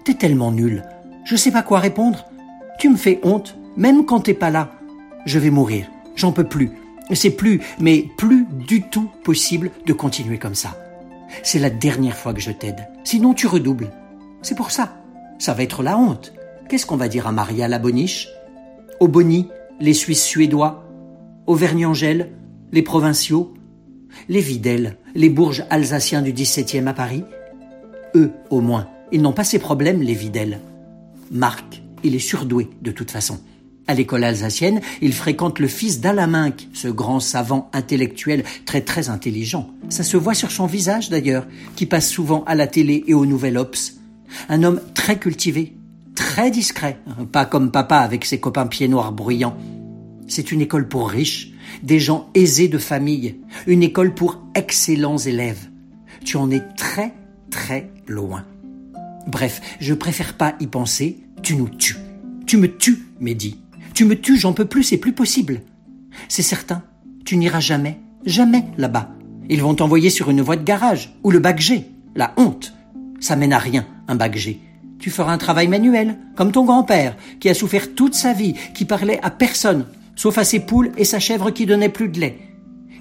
T'es tellement nulle. Je sais pas quoi répondre. Tu me fais honte, même quand t'es pas là. Je vais mourir. J'en peux plus. C'est plus, mais plus du tout possible de continuer comme ça. C'est la dernière fois que je t'aide. Sinon, tu redoubles. C'est pour ça. Ça va être la honte. Qu'est-ce qu'on va dire à Maria la Boniche? Au Boni, les Suisses suédois? Au Vergnangel, les provinciaux? Les Videl, les bourges alsaciens du 17e à Paris? Eux, au moins, ils n'ont pas ces problèmes, les Videl. Marc, il est surdoué, de toute façon. À l'école alsacienne, il fréquente le fils d'Alaminck, ce grand savant intellectuel très très intelligent. Ça se voit sur son visage d'ailleurs, qui passe souvent à la télé et au Nouvel Ops. Un homme très cultivé, très discret, pas comme papa avec ses copains pieds noirs bruyants. C'est une école pour riches, des gens aisés de famille, une école pour excellents élèves. Tu en es très très loin. Bref, je préfère pas y penser, tu nous tues. Tu me tues, Mehdi. Tu me tues, j'en peux plus, c'est plus possible. C'est certain, tu n'iras jamais, jamais là-bas. Ils vont t'envoyer sur une voie de garage, ou le bac. La honte. Ça mène à rien, un bac. Tu feras un travail manuel, comme ton grand-père, qui a souffert toute sa vie, qui parlait à personne, sauf à ses poules et sa chèvre qui donnait plus de lait.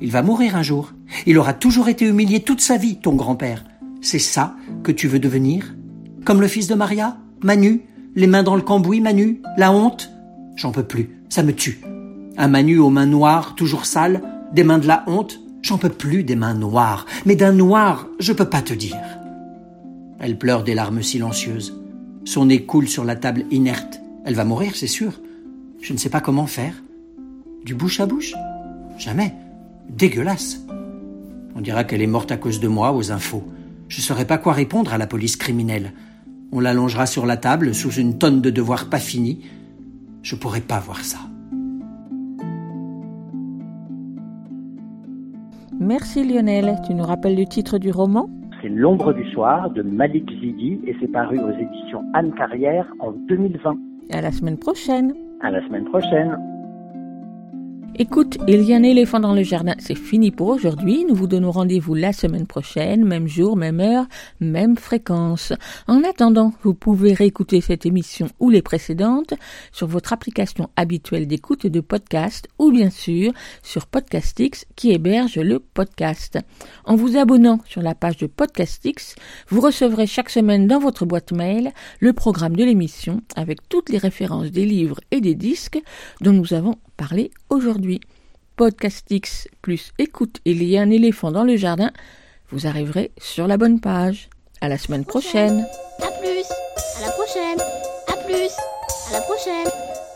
Il va mourir un jour. Il aura toujours été humilié toute sa vie, ton grand-père. C'est ça que tu veux devenir? Comme le fils de Maria? Manu? Les mains dans le cambouis, Manu? La honte? J'en peux plus, ça me tue. Un Manu aux mains noires, toujours sales, des mains de la honte, j'en peux plus des mains noires, mais d'un noir, je peux pas te dire. Elle pleure des larmes silencieuses. Son nez coule sur la table inerte. Elle va mourir, c'est sûr. Je ne sais pas comment faire. Du bouche à bouche? Jamais. Dégueulasse. On dira qu'elle est morte à cause de moi aux infos. Je ne saurais pas quoi répondre à la police criminelle. On l'allongera sur la table sous une tonne de devoirs pas finis. Je pourrais pas voir ça. Merci Lionel. Tu nous rappelles le titre du roman? C'est L'ombre du soir de Malik Zidi et c'est paru aux éditions Anne Carrière en 2020. À la semaine prochaine. À la semaine prochaine. Écoute, il y a un éléphant dans le jardin, c'est fini pour aujourd'hui. Nous vous donnons rendez-vous la semaine prochaine, même jour, même heure, même fréquence. En attendant, vous pouvez réécouter cette émission ou les précédentes sur votre application habituelle d'écoute de podcast ou bien sûr sur Podcastix qui héberge le podcast. En vous abonnant sur la page de Podcastix, vous recevrez chaque semaine dans votre boîte mail le programme de l'émission avec toutes les références des livres et des disques dont nous avons parler aujourd'hui. Podcastix plus écoute, il y a un éléphant dans le jardin, vous arriverez sur la bonne page. À la semaine prochaine. À plus, à la prochaine. À plus, à la prochaine.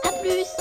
À plus.